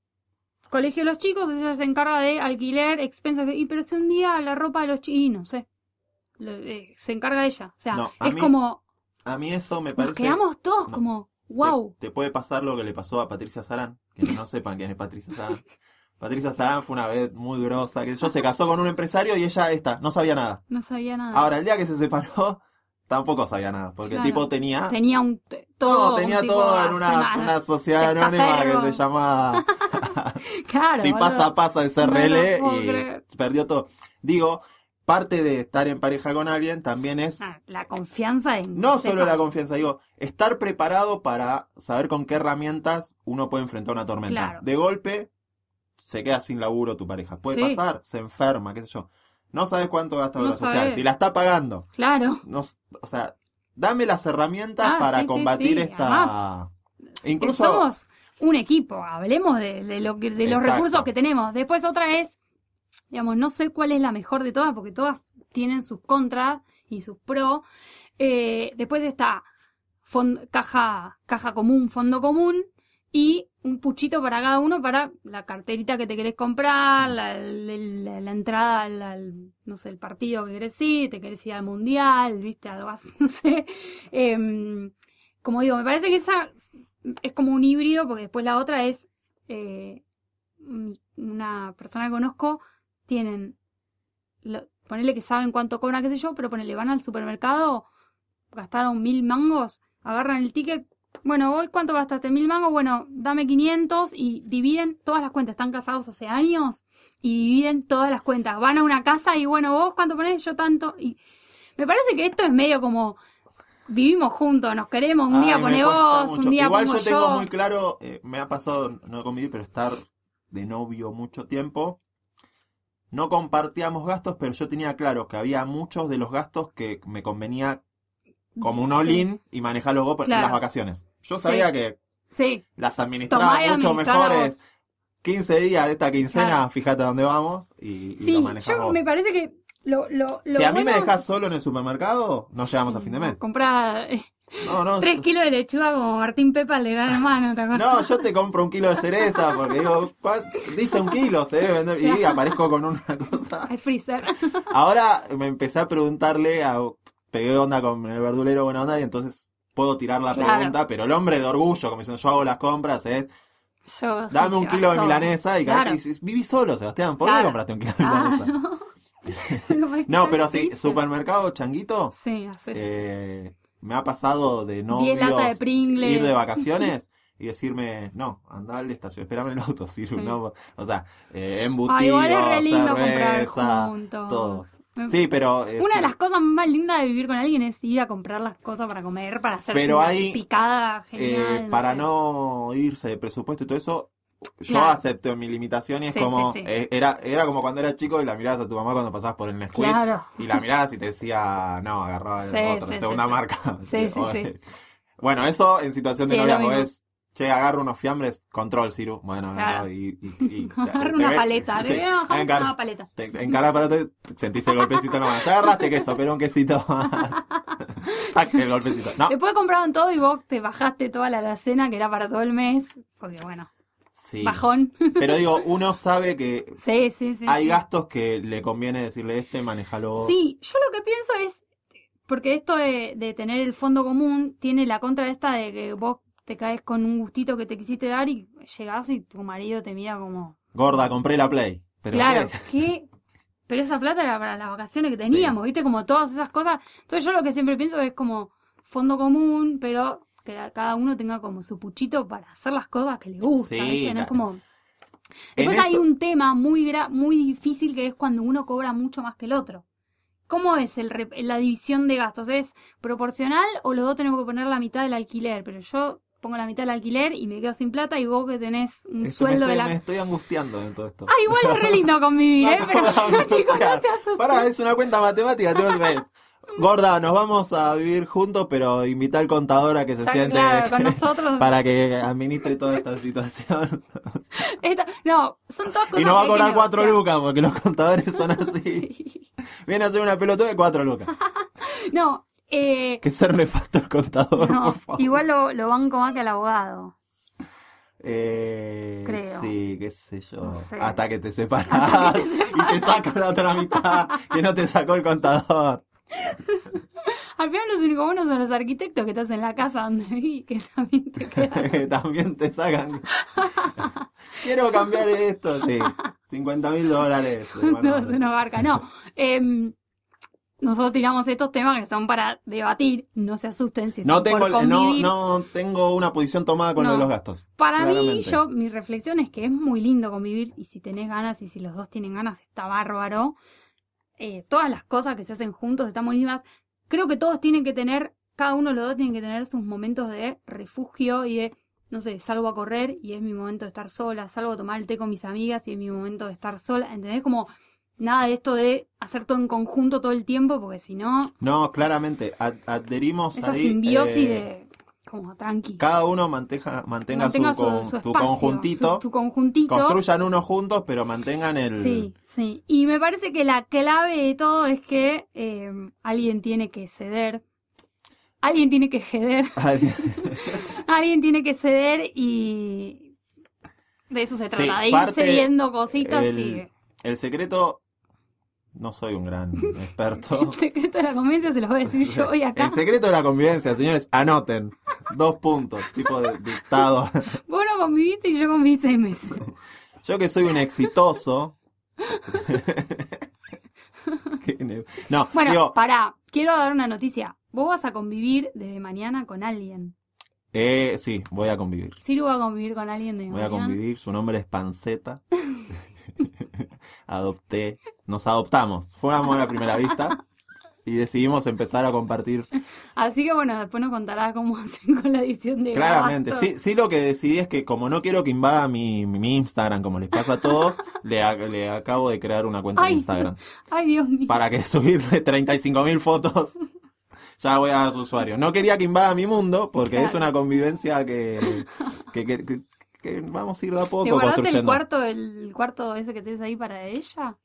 colegio de los chicos, ella se encarga de alquiler, expensas. Y pero si un día la ropa de los chicos, y no sé, eh, se encarga ella. O sea, No, es mí como, A mí eso me nos parece. quedamos todos no. como, te- wow. Te, puede pasar lo que le pasó a Patricia Sarán. Que no sepan quién es Patricia Sarán. Patricia Sarán fue una vez muy grosa. Que yo se casó con un empresario y ella, esta, no sabía nada. No sabía nada. Ahora, el día que se separó, tampoco sabía nada. Porque Claro. el tipo tenía. tenía un todo. no, tenía un todo en una, una sociedad anónima que se llama Claro, Si boludo. pasa, pasa No SRL puedo y creer. perdió todo. Digo, parte de estar en pareja con alguien también es Ah, la confianza en. no solo la confianza, digo, estar preparado para saber con qué herramientas uno puede enfrentar una tormenta. Claro. De golpe, se queda sin laburo tu pareja. Puede Sí. pasar, se enferma, qué sé yo. No sabes cuánto gasta No la social. Si la está pagando, Claro. no, o sea, dame las herramientas Ah, para sí, combatir sí. esta. Que Incluso. somos un equipo, hablemos de, de lo que, de los Exacto. recursos que tenemos. Después otra es, digamos, no sé cuál es la mejor de todas, porque todas tienen sus contras y sus pros. Eh, después está fon- caja, caja común, fondo común y un puchito para cada uno para la carterita que te querés comprar, la, la- la entrada al, no sé, el partido que querés ir, te querés ir al mundial, viste, algo así, no sé. Em, como digo, me parece que esa es como un híbrido, porque después la otra es eh, una persona que conozco, tienen, lo- ponele que saben cuánto cobran, qué sé yo, pero ponele, van al supermercado, gastaron mil mangos, agarran el ticket, bueno, hoy cuánto gastaste, mil mangos, bueno, dame 500 y dividen todas las cuentas, están casados hace años y dividen todas las cuentas, van a una casa y bueno, vos cuánto ponés, yo tanto, y me parece que esto es medio como... Vivimos juntos, nos queremos, un Ay, día pone vos, mucho. un día Igual pongo yo tengo muy claro, eh, me ha pasado, no convivir, pero estar de novio mucho tiempo. No compartíamos gastos, pero yo tenía claro que había muchos de los gastos que me convenía como un Sí. all-in y manejarlos vos por Claro. las vacaciones. Yo sabía que Sí, las administraba Tomá mucho mejores. 15 días de esta quincena, Claro. fíjate a dónde vamos y, y lo manejás yo me parece que lo, lo, lo Si a mí me dejás solo en el supermercado, no llegamos a fin de mes. Comprar eh, No, no. tres kilos de lechuga como Martín Pepa, de gran hermano, ¿te acuerdas? No, yo te compro un kilo de cereza porque digo, ¿cuál- dice un kilo, se debe vender. Y aparezco con una cosa. Al freezer. Ahora me empecé a preguntarle, a, pegué onda con el verdulero buena onda y entonces puedo tirar la Claro. pregunta, pero el hombre de orgullo, como diciendo yo hago las compras, es Yo, dame un kilo de milanesa y Claro. y dices, viví solo, Sebastián, ¿por qué Claro. compraste un kilo de Ah, milanesa? no. No, pero sí, supermercado changuito, Sí, haces eh, me ha pasado de 10 novios latas de Pringles. ir de vacaciones y decirme, no, anda al estación, espérame el auto, Sí. no, o sea, eh, Ah, cerveza, todo. Sí, pero... eh, Una sí. de las cosas más lindas de vivir con alguien es ir a comprar las cosas para comer, para hacer Pero una picada Eh, genial. para sé. no irse de presupuesto y todo eso, yo Claro. acepto mi limitación y es Sí, como, sí, sí. eh, era, era como cuando era chico y la mirabas a tu mamá cuando pasabas por el Nesquik Claro. y la mirabas y te decía, no, agarraba Sí, otra, segunda marca. Sí, sí, sí. Bueno, eso en situación de noviazgo es, che, agarro unos fiambres, control, Ciru. Bueno, Claro. agarro y... y, y- Agarra te una paleta. sí, Te encar- una paleta. te encarás para te sentís el golpecito nomás. Ya agarraste queso, pero un quesito más. Tac, el golpecito. No, Después compraron todo y vos te bajaste toda la alacena que era para todo el mes. Porque bueno, sí. bajón. Pero digo, uno sabe que Sí, sí, sí. hay gastos que le conviene decirle este, manejalo. Sí, yo lo que pienso es, porque esto de, de tener el fondo común tiene la contra esta de que vos te caes con un gustito que te quisiste dar y llegás y tu marido te mira como, Gorda, compré la Play. Pero claro, ¿qué? Pero esa plata era para las vacaciones que teníamos, ¿viste? Como todas esas cosas. Entonces yo lo que siempre pienso es como fondo común, pero que cada uno tenga como su puchito para hacer las cosas que le gustan, Sí, ¿viste? No es como... Después hay esto- un tema muy, gra- muy difícil que es cuando uno cobra mucho más que el otro. ¿Cómo es el la división de gastos? ¿Es proporcional o los dos tenemos que poner la mitad del alquiler? Pero yo pongo la mitad del alquiler y me quedo sin plata y vos que tenés un sueldo estoy, de la... me estoy angustiando en todo esto. Ah, igual es re lindo convivir, ¿eh? Pero no, chicos, no se asusten. Pará, es una cuenta matemática. tengo que ver. Gorda, nos vamos a vivir juntos, pero invita al contador a que se siente claro, con nosotros. para que administre toda esta situación. Esta- no, son todas cosas y nos va a cobrar cuatro lucas, porque los contadores son así. Sí. Viene a hacer una pelota de cuatro lucas. No, Eh, Que ser nefasto el contador, no, por favor. igual lo, lo banco más que al abogado. Eh, Creo. Sí, qué sé yo. No sé. Hasta que te separas Hasta que te y te saca la otra mitad que no te sacó el contador. Al final los únicos buenos son los arquitectos que estás en la casa donde viví, que también te quedan. que también te sacan. Quiero cambiar esto, sí. 50 mil dólares. No, abarca. No. Em, nosotros tiramos estos temas que son para debatir. No se asusten si No tengo, por el- no, convivir. no tengo una posición tomada con lo de los gastos. Para mí, claramente. yo, mi reflexión es que es muy lindo convivir y si tenés ganas y si los dos tienen ganas, está bárbaro. Eh, todas las cosas que se hacen juntos están buenísimas. Creo que todos tienen que tener, cada uno de los dos tienen que tener sus momentos de refugio y de, no sé, salgo a correr y es mi momento de estar sola, salgo a tomar el té con mis amigas y es mi momento de estar sola. ¿Entendés? Como nada de esto de hacer todo en conjunto todo el tiempo, porque si no, No, claramente. ad- adherimos esa ahí, simbiosis eh, de, como tranqui. Cada uno manteja, mantenga, Mantenga su, con- su su conjuntito. su- su conjuntito. Construyan uno juntos, pero mantengan el. Sí, sí. Y me parece que la clave de todo es que eh, alguien tiene que ceder. Alguien tiene que ceder. alguien tiene que ceder y de eso se Sí, trata, de ir cediendo cositas el- y El secreto. No soy un gran experto. el secreto de la conveniencia se los voy a decir yo hoy acá. El secreto de la convivencia, señores, anoten. Dos puntos, tipo de dictado. Vos no conviviste y yo conviví seis meses. Yo que soy un exitoso. No, Bueno, digo, pará, quiero dar una noticia. Vos vas a convivir desde mañana con alguien. eh, sí, voy a convivir. Ciru va a convivir con alguien de Voy a convivir, su nombre es Panceta. Adopté, nos adoptamos. Fue un amor a primera vista y decidimos empezar a compartir. Así que bueno, después nos contarás cómo hacen con la edición de Claramente, sí, sí lo que decidí es que como no quiero que invada mi, mi Instagram como les pasa a todos, le, a- le acabo de crear una cuenta de. Instagram Ay, Dios mío. para que subirle 35.000 fotos. Ya voy a dar su usuario. No quería que invada mi mundo porque Claro. es una convivencia que, que, que- vamos a ir de a ¿Te poco el construyendo. cuarto, el cuarto ese que tenés ahí para ella?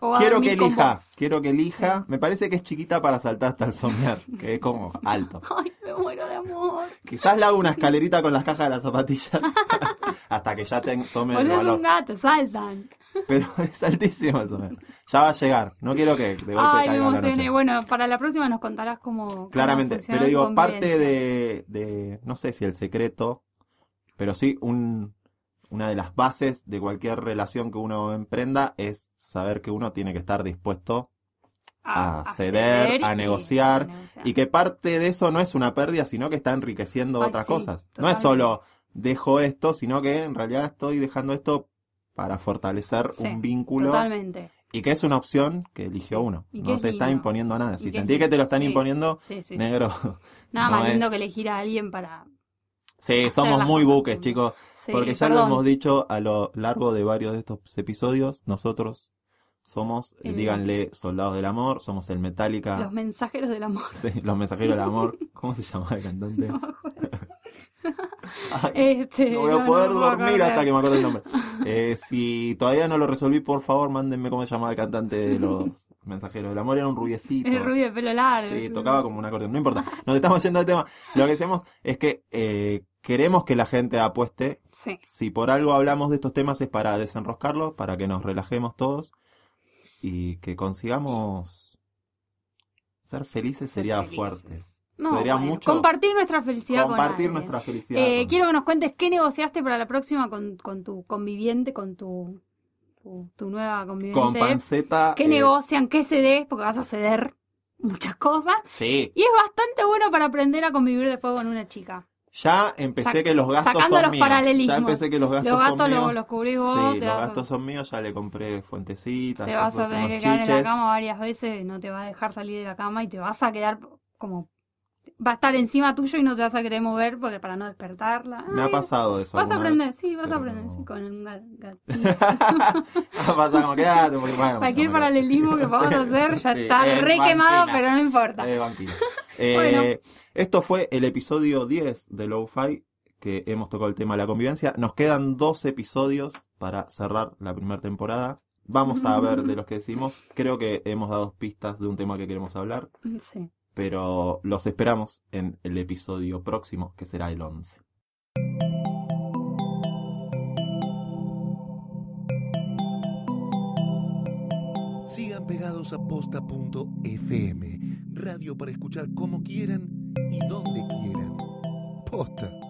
¿O Quiero que elija, quiero que elija. Me parece que es chiquita para saltar hasta el soñar, que es como alto. Ay, me muero de amor. Quizás le hago una escalerita con las cajas de las zapatillas hasta que ya te, tome el valor. un gato, saltan. Pero es altísimo eso. man. Ya va a llegar. No quiero que de golpe Ay, me caiga la emocioné. noche. Bueno, para la próxima nos contarás cómo. Claramente. Pero digo, parte de, no sé si el secreto, pero sí un, una de las bases de cualquier relación que uno emprenda es saber que uno tiene que estar dispuesto a ceder, a y- negociar, a negociar. y que parte de eso no es una pérdida, sino que está enriqueciendo Ay, otras sí, cosas. No es solo dejo esto, sino que en realidad estoy dejando esto para fortalecer Sí, un vínculo Totalmente. y que es una opción que eligió uno. y No es te está imponiendo nada. Si sentís que te lo están sí. imponiendo, negro. Nada no más lindo que elegir a alguien para. Sí, somos muy buques, chicos. Sí, Porque ya perdón. lo hemos dicho a lo largo de varios de estos episodios. Nosotros somos, eh, El- díganle, soldados del amor. Somos el Metallica. Los mensajeros del amor. Sí, los mensajeros del amor. ¿Cómo se llama el cantante? No Este, no voy a poder no dormir hasta que me acuerde el nombre. Eh, si todavía no lo resolví, por favor, mándenme cómo se llamaba el cantante de los mensajeros del amor. Era un rubiecito. El rubio de pelo largo. Sí, tocaba como un acordeón. No importa. Nos estamos yendo del tema. Lo que decimos es que eh, queremos que la gente apueste. Sí. Si por algo hablamos de estos temas es para desenroscarlos, para que nos relajemos todos y que consigamos ser felices Ser sería felices. fuerte. No, Sería bueno, mucho compartir nuestra felicidad Compartir con nuestra felicidad. Eh, con- quiero que nos cuentes qué negociaste para la próxima con, con tu conviviente, con tu, tu, tu nueva conviviente. con panceta. ¿Qué eh, negocian? ¿Qué cedes? Porque vas a ceder muchas cosas. Sí. Y es bastante bueno para aprender a convivir después con una chica. Ya empecé Sac- que los gastos sacando son los míos. paralelismos. Ya empecé que los gastos, Los gastos son los, míos. los cubrís vos, sí, los a- gastos son míos, ya le compré fuentecitas, te vas a tener que quedar en la cama varias veces, no te va a dejar salir de la cama y te vas a quedar como... Va a estar encima tuyo y no te vas a querer mover porque para no despertarla. Me ha pasado eso. Vas a aprender, vez, sí, vas a aprender, sí, con un gat- gatito. Va a pasar como quédate, porque bueno. Cualquier no, paralelismo que a hacer ya sí, está es re quemado, pero no importa. Eh, banquina. Eh, Bueno. Esto fue el episodio 10 de Lo-Fi, que hemos tocado el tema de la convivencia. Nos quedan dos episodios para cerrar la primera temporada. Vamos a ver de los que decimos. Creo que hemos dado pistas de un tema que queremos hablar. Sí. Pero los esperamos en el episodio próximo, que será el 11. Sigan pegados a posta.fm, radio para escuchar como quieran y donde quieran. Posta.